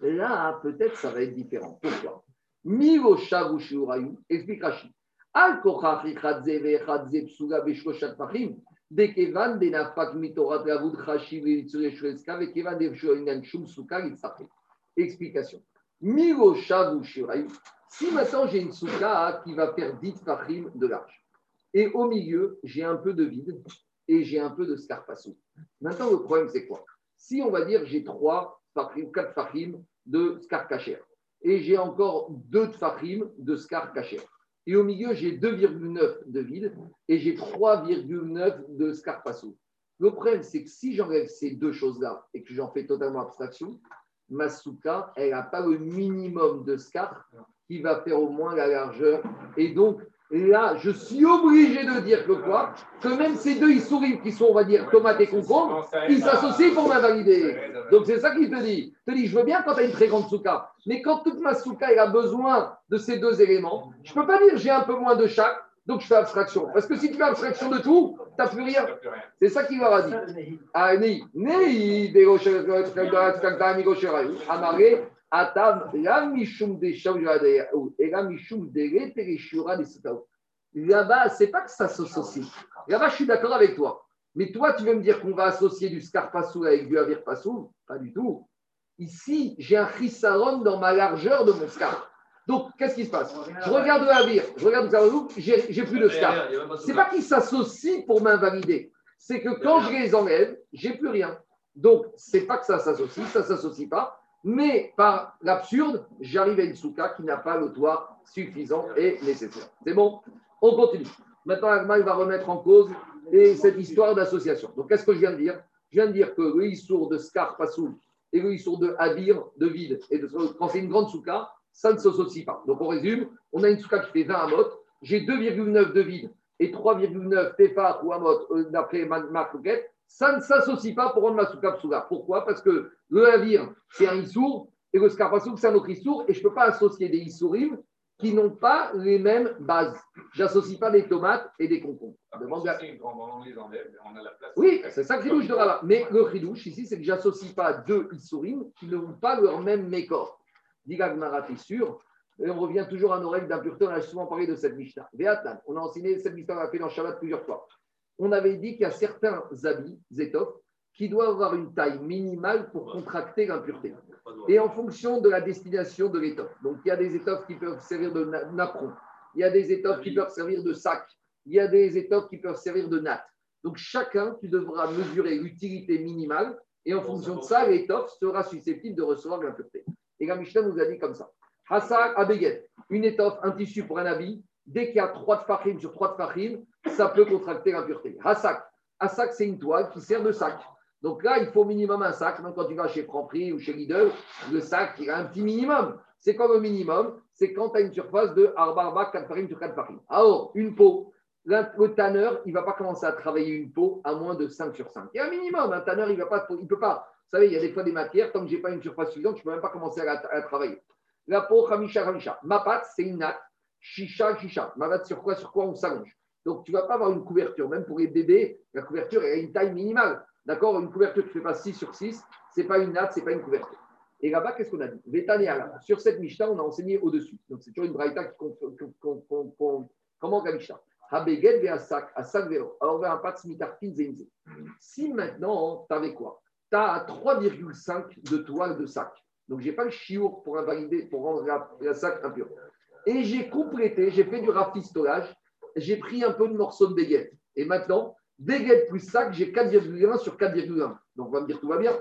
Là, peut-être ça va être différent. Pourquoi? Milo Shavushiurayu, explique Rachid. Al kochach ichadze ve'echadze psuga b'shloshat pachim. Dekevan denafak mitorat ravud chashi ve'yitzure shreska vekevan devshoinan shum souka yitzachim. Explication. Milo Shavushiurayu. Si maintenant j'ai une souka qui va faire 10 fachim de large, et au milieu, j'ai un peu de vide et j'ai un peu de scarpassou. Maintenant, le problème, c'est quoi? Si on va dire j'ai trois fachim, quatre fachim de scar kacher, et j'ai encore deux fachim de scar kacher, et au milieu j'ai 2,9 de vide et j'ai 3,9 de scar passou. Le problème, c'est que si j'enlève ces deux choses-là et que j'en fais totalement abstraction, ma souka, elle n'a pas le minimum de scar qui va faire au moins la largeur. Et donc, là, je suis obligé de dire que quoi Que même ces deux sourient qui sont, on va dire, tomates et concombre, ils s'associent pour m'invalider. Donc c'est ça qu'il te dit. Il te dit, je veux bien quand tu as une très grande souka, mais quand toute ma souka a besoin de ces deux éléments, je ne peux pas dire j'ai un peu moins de chaque, donc je fais abstraction. Parce que si tu fais abstraction de tout, tu n'as plus rien. C'est ça qu'il leur a dit. Et Là-bas, c'est pas que ça s'associe. Là-bas, je suis d'accord avec toi. Mais toi, tu veux me dire qu'on va associer du scarpassou avec du avirpassou Pas du tout. Ici, j'ai un chisaron dans ma largeur de mon scar. Donc, qu'est-ce qui se passe? Je regarde le avir, je regarde le j'ai plus de scar. C'est pas qu'ils s'associent pour m'invalider. C'est que quand je les enlève, j'ai plus rien. Donc, c'est pas que ça s'associe, ça s'associe pas mais par l'absurde, j'arrive à une souka qui n'a pas le toit suffisant et nécessaire. C'est bon? On continue. Maintenant, Agma, va remettre en cause cette histoire d'association. Donc, qu'est-ce que je viens de dire? Je viens de dire que le issour de Scar Passoul et le issour de Habir, de vide, et de, quand c'est une grande souka, ça ne s'associe pas. Donc, on résume on a une souka qui fait 20 amot, j'ai 2,9 de vide et 3,9 tefa ou amot euh, d'après Marc ça ne s'associe pas pour rendre ma souka psoula. Pourquoi? Parce que le navire, c'est un issour, Et le scarpasouk, c'est un autre issour, et je ne peux pas associer des issourim qui n'ont pas les mêmes bases. J'associe pas des tomates et des concombres. Demande à- Oui, c'est ça le chidouche de Rava. Mais le chidouche ici, c'est que j'associe pas deux issourim qui n'ont pas leur même mécor. Dit Gagmara, t'es sûr? Et on revient toujours à nos règles d'impureté. On a souvent parlé de cette Mishnah. On a enseigné cette Mishnah, on l'a fait dans Shabbat plusieurs fois. On avait dit qu'il y a certains habits, zétof, qui doivent avoir une taille minimale pour contracter l'impureté. Et en fonction de la destination de l'étoffe. Donc, il y a des étoffes qui peuvent servir de na- napperon. Il y a des étoffes qui peuvent servir de sac. Il y a des étoffes qui peuvent servir de natte. Donc, chacun, tu devras mesurer l'utilité minimale. Et en fonction de ça, l'étoffe sera susceptible de recevoir l'impureté. Et la Mishnah nous a dit comme ça. Hassan Abeget, une étoffe, un tissu pour un habit, dès qu'il y a trois de fachim sur trois de fachim, ça peut contracter l'impureté. Hassak, Hassak, c'est une toile qui sert de sac. Donc là, il faut au minimum un sac. Même quand tu vas chez Franprix ou chez Lidl, le sac, il a un petit minimum. C'est quoi le minimum C'est quand tu as une surface de arba, arba, 4 farines sur 4 farines. Alors, une peau, le tanneur, il ne va pas commencer à travailler une peau à moins de 5 sur 5. Il y a un minimum. Un tanneur, il ne peut pas. Vous savez, il y a des fois des matières, tant que je n'ai pas une surface suffisante, je ne peux même pas commencer à la, à travailler. La peau, Hamisha, Hamisha. Ma pâte, c'est une natte. Chicha, chicha. Ma pâte, sur quoi Sur quoi on s'allonge? Donc, tu ne vas pas avoir une couverture. Même pour les bébés, la couverture, elle a une taille minimale. D'accord Une couverture qui ne fait pas 6 sur 6, ce n'est pas une natte, ce n'est pas une couverture. Et là-bas, qu'est-ce qu'on a dit? Sur cette Mishnah, on a enseigné au-dessus. Donc, c'est toujours une braïta qui comment la Mishnah. Alors, vers un pat. Si maintenant, tu avais quoi Tu as 3,5 de toile de sac. Donc, je n'ai pas le chiour pour invalider, pour rendre la, la sac impur. Et j'ai complété, j'ai fait du rafistolage, j'ai pris un peu de morceau de baguette. Et maintenant, baguette plus sac, j'ai 4,1 sur 4,1. Donc, on va me dire tout va bien.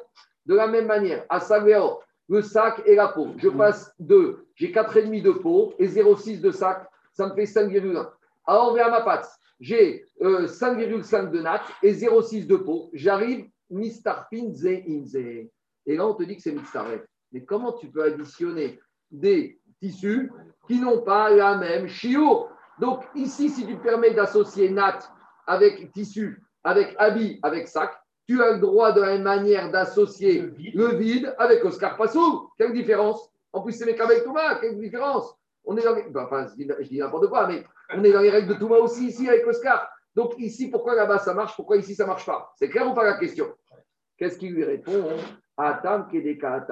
De la même manière, à Savero, le sac et la peau. Je passe de, j'ai 4,5 de peau et 0,6 de sac, ça me fait 5,1. Alors, vers ma pâte, j'ai euh, 5,5 de natte et 0,6 de peau. J'arrive, mistarpin ze inze. Et là, on te dit que c'est mistaref. Mais comment tu peux additionner des tissus qui n'ont pas la même chiour Donc, ici, si tu permets d'associer natte avec tissu, avec habit, avec sac, tu as le droit de la même manière d'associer Le vide. le vide avec Oscar Passou. Quelle différence? En plus, c'est avec Thomas. Quelle différence? On est dans les... enfin, je dis, n'importe quoi, mais on est dans les règles de Thomas aussi ici avec Oscar. Donc ici, pourquoi là-bas ça marche Pourquoi ici ça marche pas? C'est clair ou pas la question? Qu'est-ce qu'il lui répond? Atam kedeka.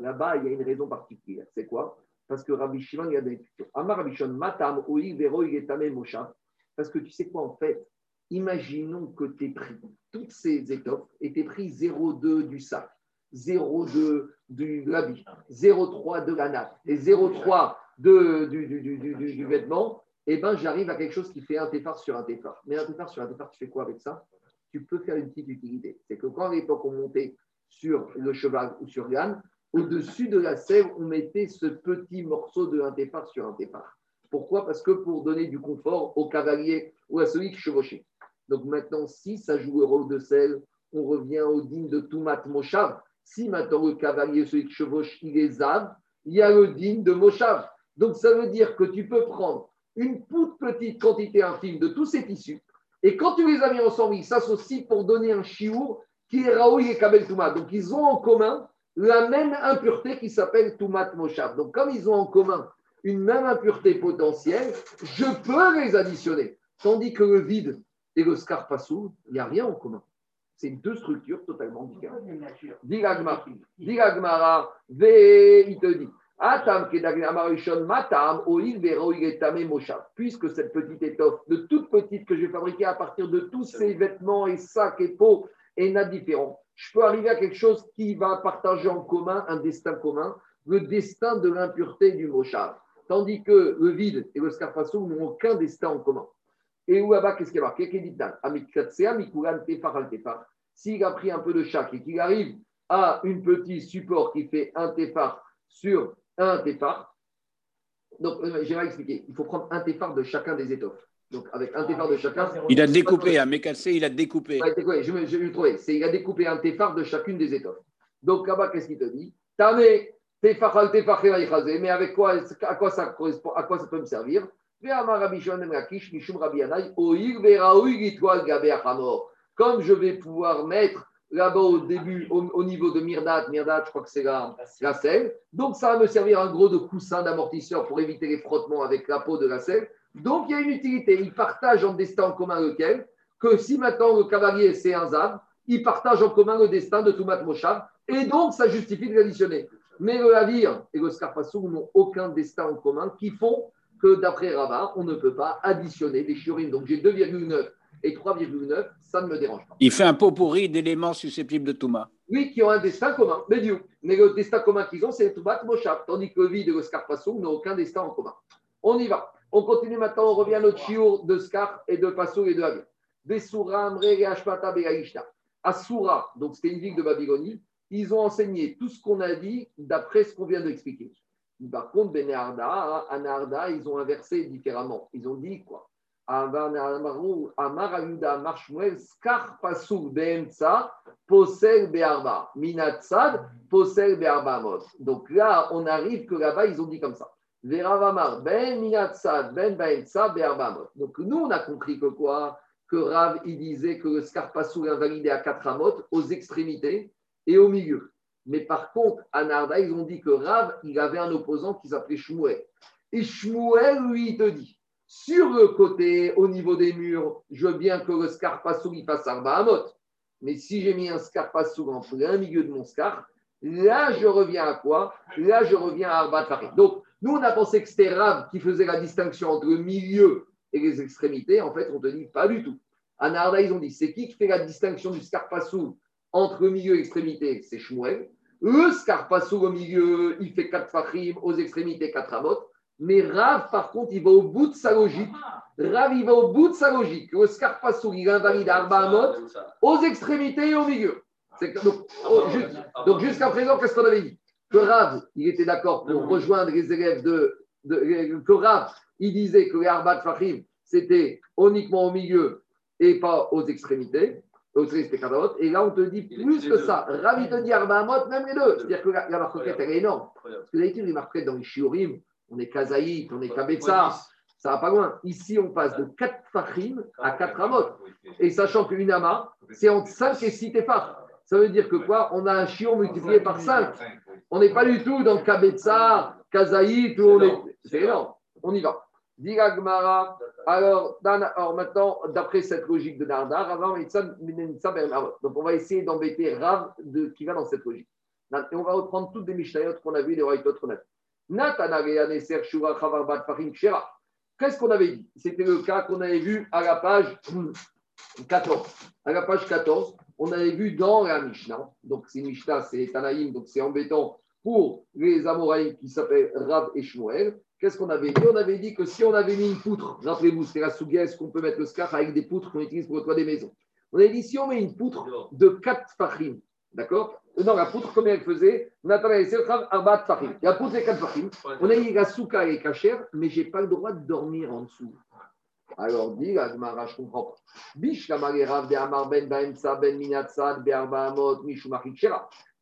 Là-bas, il y a une raison particulière. C'est quoi? Parce que Rabbi Shimon, il y a des. Amar Rabbi Shimon, matam, oi, vero, mosha. Parce que tu sais quoi en fait? Imaginons que tu pris toutes ces étoffes et tu pris 0,2 du sac, 0,2 du l'habit, 0,3 de la nappe et 0,3 de, du, vêtement, eh ben, j'arrive à quelque chose qui fait un téphare sur un téphare. Mais un téphare sur un téphare, tu fais quoi avec ça? Tu peux faire une petite utilité. C'est que quand à l'époque on montait sur le cheval ou sur l'âne, au-dessus de la selle, on mettait ce petit morceau de un téphare sur un téphare. Pourquoi? Parce que pour donner du confort au cavalier ou à celui qui chevauchait. Donc maintenant, si ça joue le rôle de sel, on revient au digne de Toumat Moshav. Si maintenant le cavalier, celui qui chevauche, il est zav, il y a le digne de Moshav. Donc ça veut dire que tu peux prendre une toute petite quantité infime de tous ces tissus, et quand tu les as mis ensemble, ils s'associent pour donner un chiour qui est Raoui et Kabel Toumat. Donc ils ont en commun la même impureté qui s'appelle Toumat Moshav. Donc comme ils ont en commun une même impureté potentielle, je peux les additionner. Tandis que le vide et le scarpassou, il n'y a rien en commun. C'est deux structures totalement différentes. Ve, il te dit. Puisque cette petite étoffe, de toute petite que je vais fabriquer à partir de tous ces vêtements et sacs et peaux et nattes différents, je peux arriver à quelque chose qui va partager en commun un destin commun, le destin de l'impureté du moshav. Tandis que le vide et le scarpassou n'ont aucun destin en commun. Et où là-bas, qu'est-ce qui est marqué? Kéditan, Amikratsea, Mikuran, Tefar, al Tefar. S'il a pris un peu de chaque et qu'il arrive à une petit support qui fait un Tefar sur un Tefar, donc euh, j'ai expliqué, il faut prendre un Tefar de chacun des étoffes. Donc avec un Tefar de chacun, Il a découpé, à Mécassé, il a découpé. Ouais, ouais, je me- je vais le trouver. C'est, il a découpé un téphare de chacune des étoffes. Donc là-bas, qu'est-ce qu'il te dit? Tamé, téphare al chelaïchazé. Mais avec quoi, à quoi ça correspond À quoi ça peut me servir? Ben. Comme je vais pouvoir mettre là-bas au début, au, au niveau de Mirdat. Mirdat, je crois que c'est la, la selle. Donc, ça va me servir en gros de coussin d'amortisseur pour éviter les frottements avec la peau de la selle. Donc, il y a une utilité. Ils partagent en destin en commun lequel Que si maintenant le cavalier, c'est un Zav, ils partagent en commun le destin de Toumat Moshav. Et donc, ça justifie de l'additionner. Mais le Havir et le Scarpassou n'ont aucun destin en commun qui font que d'après Rabat, on ne peut pas additionner des shiurim. Donc j'ai 2,9 et 3,9, ça ne me dérange pas. Il fait un pot pourri d'éléments susceptibles de Touma. Oui, qui ont un destin commun, mais. Mais le destin commun qu'ils ont, c'est Toumat Moshav, tandis que le vide et le Scarpassou n'ont aucun destin en commun. On y va. On continue maintenant, on revient à notre chiour de Scar et de Passou et de Havir. Besura, Amre, Ashpata, Begaishta. Asura, donc c'était une ville de Babylonie, ils ont enseigné tout ce qu'on a dit d'après ce qu'on vient d'expliquer. Par contre, Ben Arda, à Narda, ils ont inversé différemment. Ils ont dit quoi? Posel Posel. Donc là, on arrive que là-bas, ils ont dit comme ça. Ben Ben Mot. Donc nous, on a compris que quoi? Que Rav, il disait que le Skar Pasuk invalidé à quatre amot, aux extrémités et au milieu. Mais par contre, à Narda, ils ont dit que Rav, il avait un opposant qui s'appelait Shmuel. Et Shmuel, lui, il te dit, sur le côté, au niveau des murs, je veux bien que le scarpassou il fasse Arba Amot. Mais si j'ai mis un scarpassou en plein milieu de mon scar, là, je reviens à quoi? Là, je reviens à Arba Tari. Donc, nous, on a pensé que c'était Rav qui faisait la distinction entre le milieu et les extrémités. En fait, on te dit pas du tout. À Narda, ils ont dit, c'est qui qui fait la distinction du scarpassou entre milieu et l'extrémité C'est Shmuel. Le scarpassou au milieu, il fait 4 fachim, aux extrémités 4 amot. Mais Rav, par contre, il va au bout de sa logique. Rav, il va au bout de sa logique. Le scarpassou, il invalide Arba amot aux extrémités et au milieu. Que- donc, oh, donc, jusqu'à présent, qu'est-ce qu'on avait dit? Que Rav, il était d'accord pour rejoindre les élèves de, de- Que Rav, il disait que les Arba Fahim, c'était uniquement au milieu et pas aux extrémités. Et là, on te dit plus que ça. Rav, il te dit Arba Amot, même les deux. C'est-à-dire que la, la marquette, elle est énorme. Parce que d'habitude, les marquettes dans les Shiurim, on est Kazaït, on est Kabetsa, ça va pas loin. Ici, on passe de 4 Fahim à 4 Amot. Et sachant qu'une Ama, c'est entre 5 et 6 Tefar. Ça veut dire que quoi On a un chion multiplié par 5. On n'est pas du tout dans Kabetsa, Kazaït, où on est. C'est énorme. On y va. Diga Gemara. Alors, alors maintenant, d'après cette logique de Narda, Rav Mitzam, Mitzam, Ben donc on va essayer d'embêter Rav de, qui va dans cette logique. Et on va reprendre toutes les Mishnayot qu'on a vues, les Roitot qu'on a vues. Qu'est-ce qu'on avait dit? C'était le cas qu'on avait vu à la page 14. À la page 14, on avait vu dans la Mishnah, donc c'est Mishnah, c'est Tanaïm, donc c'est embêtant pour les Amoraïm qui s'appellent Rav et Shmuel. Qu'est-ce qu'on avait dit? On avait dit que si on avait mis une poutre, rappelez-vous, c'est la sougaise qu'on peut mettre le scarf avec des poutres qu'on utilise pour le toit des maisons. On avait dit si on met une poutre de 4 fachim, d'accord? Non, la poutre, combien elle faisait? La poutre, c'est 4 fachim. On a dit la souka est cachère, mais je n'ai pas le droit de dormir en dessous. Alors, dit la Gemara, je comprends pas. Bish la de Amar ben Baemsa ben Minatsad be'arba amot.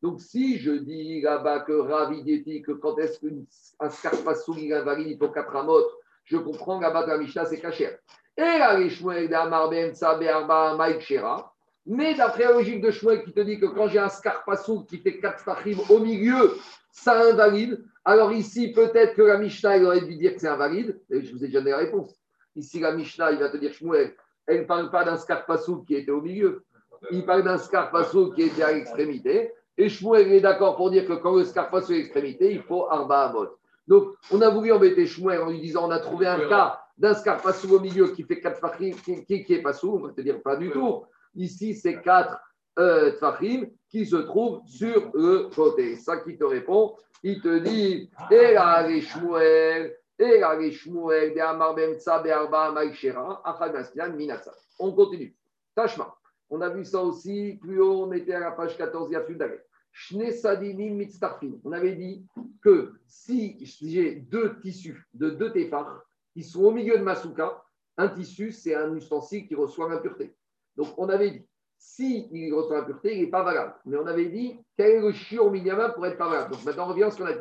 Donc, si je dis là-bas que Rav il dit que quand est-ce qu'un scarpassou il invalide, faut 4 amot, je comprends là-bas que la Mishnah c'est cachère. Et la Rishmuel de Amar Baemsa be'arba amaik shera. Mais d'après la logique de Shmuel qui te dit que quand j'ai un scarpassou qui fait 4 fachim au milieu, ça invalide. Alors ici, peut-être que la Mishnah aurait dû dire que c'est invalide. Et je vous ai déjà donné la réponse. Ici, la Mishnah, il va te dire Shmuel, elle ne parle pas d'un scarpassou qui était au milieu. Il parle d'un scarpassou qui était à l'extrémité. Et Shmuel est d'accord pour dire que quand le scarpassou est à l'extrémité, il faut Arba Amot. Donc, on a voulu embêter Shmuel en lui disant on a trouvé un cas d'un scarpassou au milieu qui fait 4 fachim, qui, qui, qui est pas sous. On va te dire pas du tout. Ici, c'est 4 euh, qui se trouvent sur le côté. Ça qui te répond, il te dit Et là, les Shmuel, On continue. Tashma. On a vu ça aussi, plus haut, on était à la page 14, il y a plus d'arrêt. Shne Sadinim Mitztarfin. On avait dit que si j'ai deux tissus de deux téphars qui sont au milieu de ma souka, un tissu, c'est un ustensile qui reçoit l'impureté. Donc, on avait dit, si reçoit l'impureté, il n'est pas valable. Mais on avait dit, quel est le chiot minimum pour être pas valable Donc, maintenant, on revient à ce qu'on a dit.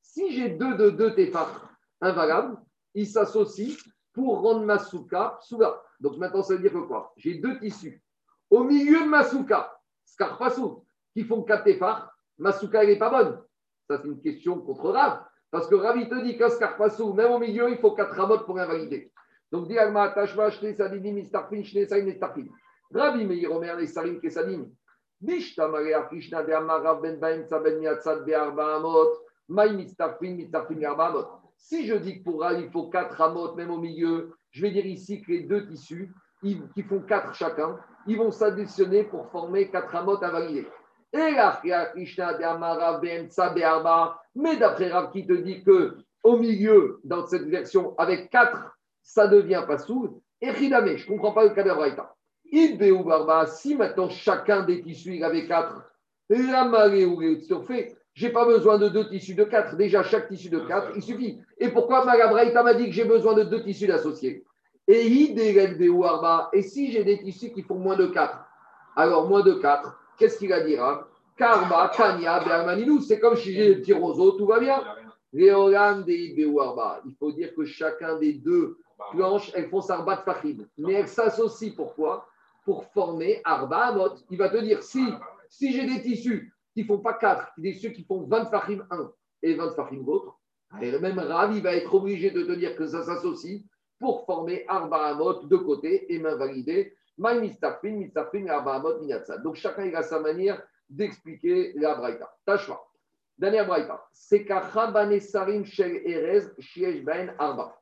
Si j'ai deux de deux téphars invalables, ils s'associent pour rendre ma souka souga. Donc, maintenant, ça veut dire que quoi? J'ai deux tissus. Au milieu de ma souka, Scarpassou, qui font 4 Tefar, ma souka, elle n'est pas bonne. Ça, c'est une question contre Rav. Parce que Ravi te dit qu'un Scarpassou, même au milieu, il faut 4 Ramot pour invalider. Donc, dis Alma, Tashma, Shne, Sadini, Mistarfin, Shne, Saïm, Mistarfin. Ravi, Meir, Omer, Sarim, Kesadim. Bishta, Maria, Krishna, de Amarav, Ben Baim, Saben, Miatzad, Be'arba, Amot, Maï, Mistarfin, Mistarfin, Arba, Amot. Si je dis que pour Rav, il faut 4 Ramot, même au milieu, je vais dire ici que les deux tissus, qui font 4 chacun, ils vont s'additionner pour former 4 Ramot invalidés. Et là, il y a Krishna, de Amarav, Ben Be'arba. Mais d'après Rav qui te dit que au milieu, dans cette version, avec 4, ça devient pas sourd. Et Ridame, je ne comprends pas le cas de Braïta. Il ou Barba, si maintenant chacun des tissus avait 4, la marée ou surfait, j'ai pas besoin de deux tissus de 4. Déjà, chaque tissu de 4, il suffit. Et pourquoi Magabraïta m'a dit que j'ai besoin de deux tissus d'associés Et et si j'ai des tissus qui font moins de 4 Alors, moins de 4, qu'est-ce qu'il a dit Rav Karma, Kanya, Bermaninou, c'est comme si j'ai des petits roseaux, tout va bien. Il faut dire que chacun des deux planches, elles font Sarbat Fahim. Mais elles s'associent pourquoi? Pour former Arba Amot. Il va te dire si, si j'ai des tissus qui ne font pas 4, des tissus qui font 20 Fahim 1 et 20 Fahim l'autre, et même Rav, va être obligé de te dire que ça s'associe pour former Arba Amot de côté et m'invalider. Donc chacun a sa manière d'expliquer la Braïta. Tâche-moi. Dernière braïta. C'est Sarim Shel Erez Shiesh Ben Arba.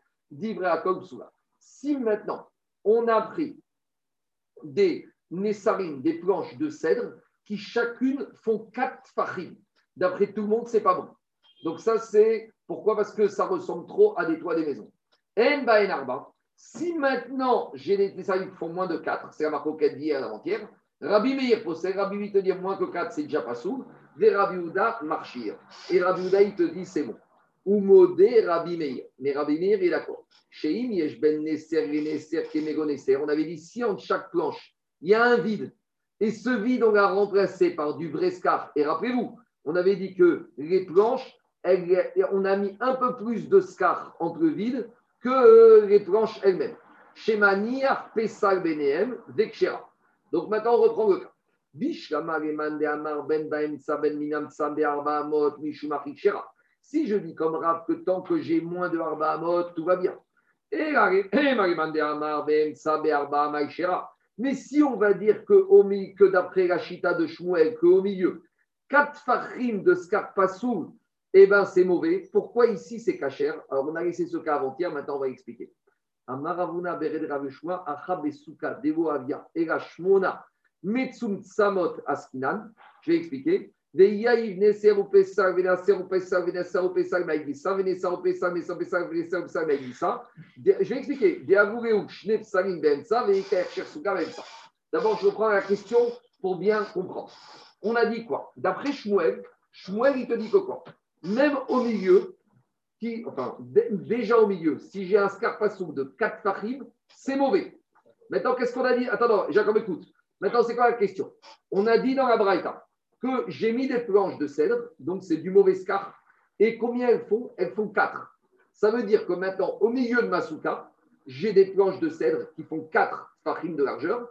Si maintenant on a pris des Nessarim, des planches de cèdre, qui chacune font quatre fachim. D'après tout le monde, c'est pas bon. Donc ça, c'est pourquoi? Parce que ça ressemble trop à des toits des maisons. En Ben Arba. Si maintenant j'ai des Nessarim qui font moins de 4, c'est la marque d'hier avant-hier, Rabbi Meir possède, Rabbi lui te dit moins que 4, c'est déjà pas sourd. Des Rabbi Ouda marchir. Et Rabbi Ouda, il te dit c'est bon. Ou modé Rabbi Meir. Mais Rabbi Meir est d'accord. Sheim yesh ben neser, neser, kemego neser. On avait dit si entre chaque planche, il y a un vide. Et ce vide, on l'a remplacé par du vrai scar. Et rappelez-vous, on avait dit que les planches, on a mis un peu plus de scar entre le vide que euh, les planches elles-mêmes. Pesal Vekshera. Donc maintenant, on reprend le cas. Ben ben Minam Tsa be Arba Amot Mishum Achichera. Si je dis comme Rav que tant que j'ai moins de Arba Amot, tout va bien. Et Mais si on va dire que, d'après la chita de Shmuel, qu'au milieu, quatre fachim de Scarpasoul, eh ben c'est mauvais. Pourquoi ici c'est cachère? Alors on a laissé ce cas avant-hier, maintenant on va expliquer. Je vais expliquer. Je vais expliquer. Bensa. D'abord, je reprends la question pour bien comprendre. On a dit quoi? D'après Shmuel, Shmuel, il te dit que quoi? Même au milieu, déjà au milieu, si j'ai un scarpassou de 4 fachim, c'est mauvais. Maintenant, qu'est-ce qu'on a dit? Attends. Maintenant, c'est quoi la question? On a dit dans la Braïta que j'ai mis des planches de cèdre, donc c'est du mauvais scar. Et combien elles font? Elles font 4. Ça veut dire que maintenant, au milieu de ma souka, j'ai des planches de cèdre qui font 4 fachim de largeur.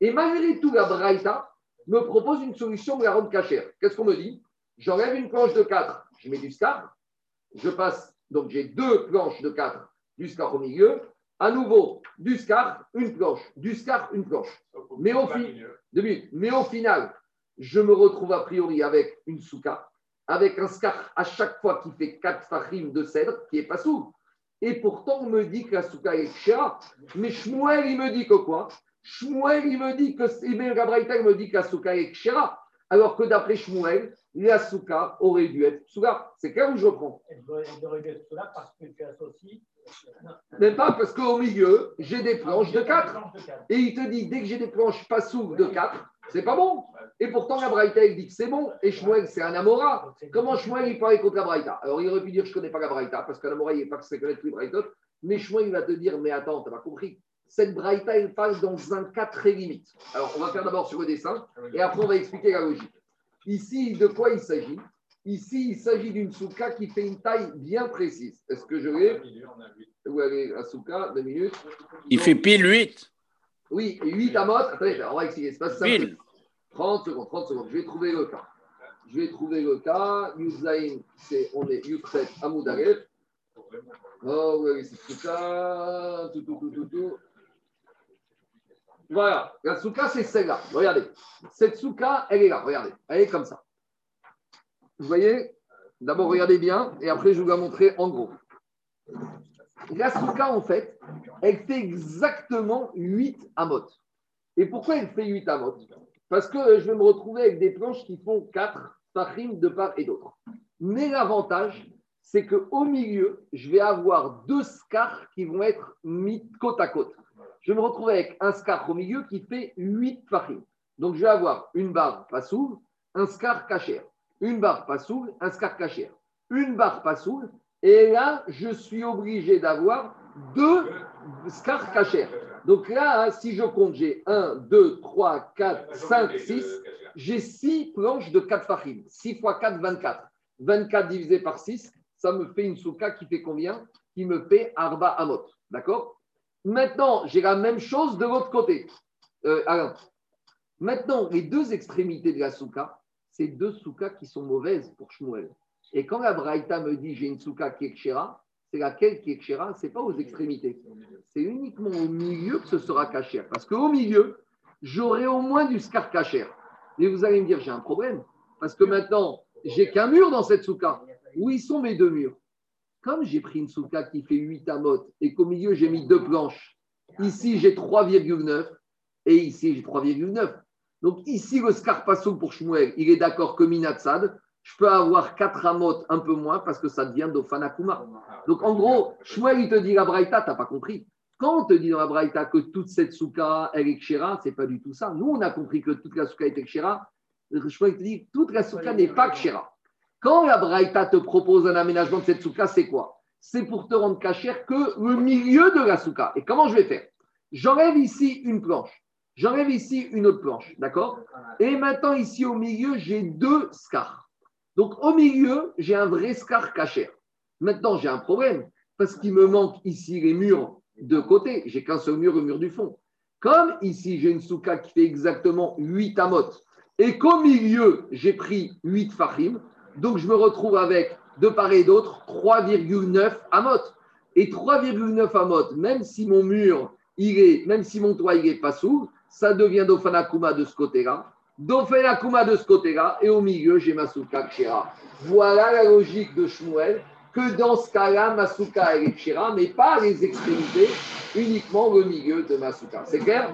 Et malgré tout, la Braïta me propose une solution de la rendre cachère. Qu'est-ce qu'on me dit? J'enlève une planche de 4, je mets du scar, je passe, donc j'ai deux planches de 4, du scar au milieu, à nouveau du scar, une planche, du scar, une planche. Mais au, fi-. Mais au final, je me retrouve a priori avec une souka, avec un scar à chaque fois qui fait 4 fachim de cèdre, qui est pas sourd. Et pourtant, on me dit que la souka est chéra. Mais Shmuel, il me dit que quoi? Shmuel, il me dit que, bien, Gabraïta, il me dit que la souka est chéra. Alors que d'après Shmuel, la souka aurait dû être souka. C'est clair où je reprends Elle elle devrait être là parce que tu associes. Même pas parce qu'au milieu, j'ai des planches de 4. Planche de quatre. Et il te dit, dès que j'ai des planches pas sourdes de 4, c'est pas bon. Et pourtant, la Braïta, il dit que c'est bon. Et Shmuel, c'est un Amora. Comment Shmuel, il parlait contre la Braïta? Alors, il aurait pu dire, je ne connais pas la Braïta, parce qu'un Amora, il n'est pas que connaître tous les Braïtot. Mais Shmuel, il va te dire, mais attends, tu n'as pas compris. Cette Braïta, elle passe dans un cas très limite. Alors, on va faire d'abord sur le dessin, et après, on va expliquer la logique. Ici, de quoi il s'agit? Ici, il s'agit d'une souka qui fait une taille bien précise. Est-ce que je l'ai? Où elle est, la souka? Deux minutes. Il Donc, fait pile 8. Oui, et 8 amotes. Attendez, on va expliquer. C'est pas ça. Pile. 30 secondes, 30 secondes. Je vais trouver le cas. Je vais trouver le cas. Yuzain, c'est, on est Yukset Amoudalef. Oh, oui, c'est tout ça. Tout, tout, tout, tout, tout. Voilà, la souka, c'est celle-là. Regardez. Cette souka, elle est là. Regardez. Elle est comme ça. Vous voyez? D'abord, regardez bien, et après, je vous la montrer en gros. La souka, en fait, elle fait exactement 8 amot. Et pourquoi elle fait 8 amot Parce que je vais me retrouver avec des planches qui font 4 fachim de part et d'autre. Mais l'avantage, c'est qu'au milieu, je vais avoir deux scars qui vont être mis côte à côte. Je vais me retrouver avec un scar au milieu qui fait 8 fachim. Donc, je vais avoir une barre pas soule, un scar cachère. Une barre pas soule, un scar cachère. Une barre pas soule, et là, je suis obligé d'avoir deux scars cachères. Donc là, hein, si je compte, j'ai 1, 2, 3, 4, 5, 6. J'ai 6 planches de 4 fachim. 6 fois 4, 24. 24 divisé par 6, ça me fait une souka qui fait combien? Qui me fait Arba Amot. D'accord? Maintenant, j'ai la même chose de l'autre côté. Euh. Maintenant, les deux extrémités de la souka, c'est deux soukas qui sont mauvaises pour Shmuel. Et quand la Braïta me dit j'ai une souka qui est kshera, c'est laquelle qui est kshera? Ce n'est pas aux extrémités. C'est uniquement au milieu que ce sera caché. Parce qu'au milieu, j'aurai au moins du scar caché. Mais vous allez me dire, j'ai un problème. Parce que maintenant, j'ai qu'un mur dans cette souka. Où ils sont mes deux murs? Comme j'ai pris une souka qui fait 8 amot et qu'au milieu, j'ai mis deux planches, ici, j'ai 3,9 et ici, j'ai 3,9. Donc ici, le scarpasso pour Shmuel, il est d'accord que Minatsad, je peux avoir 4 amot un peu moins parce que ça devient d'Ofanakuma. Donc en gros, Shmuel, il te dit la Braïta, tu n'as pas compris. Quand on te dit dans la Braïta que toute cette souka, elle est kshera, ce n'est pas du tout ça. Nous, on a compris que toute la souka était kshera. Shmuel te dit toute la souka n'est pas kshera. Quand la Braïta te propose un aménagement de cette souka, c'est quoi? C'est pour te rendre cachère que le milieu de la souka. Et comment je vais faire? J'enlève ici une planche. J'enlève ici une autre planche, d'accord? Et maintenant, ici au milieu, j'ai deux scars. Donc au milieu, j'ai un vrai scar cachère. Maintenant, j'ai un problème parce qu'il me manque ici les murs de côté. J'ai qu'un seul mur, le mur du fond. Comme ici, j'ai une souka qui fait exactement 8 amot et qu'au milieu, j'ai pris 8 fachim, donc je me retrouve avec, de part et d'autre, 3,9 amot. Et 3,9 amot, même si mon mur, il est, même si mon toit, il n'est pas sourd, ça devient Dofanakuma de ce côté-là. Dofanakuma de ce côté-là, et au milieu, j'ai Masuka Kshira. Voilà la logique de Shmuel, que dans ce cas-là, Masuka est Kshira, mais pas les extrémités, uniquement le milieu de Masuka. C'est clair?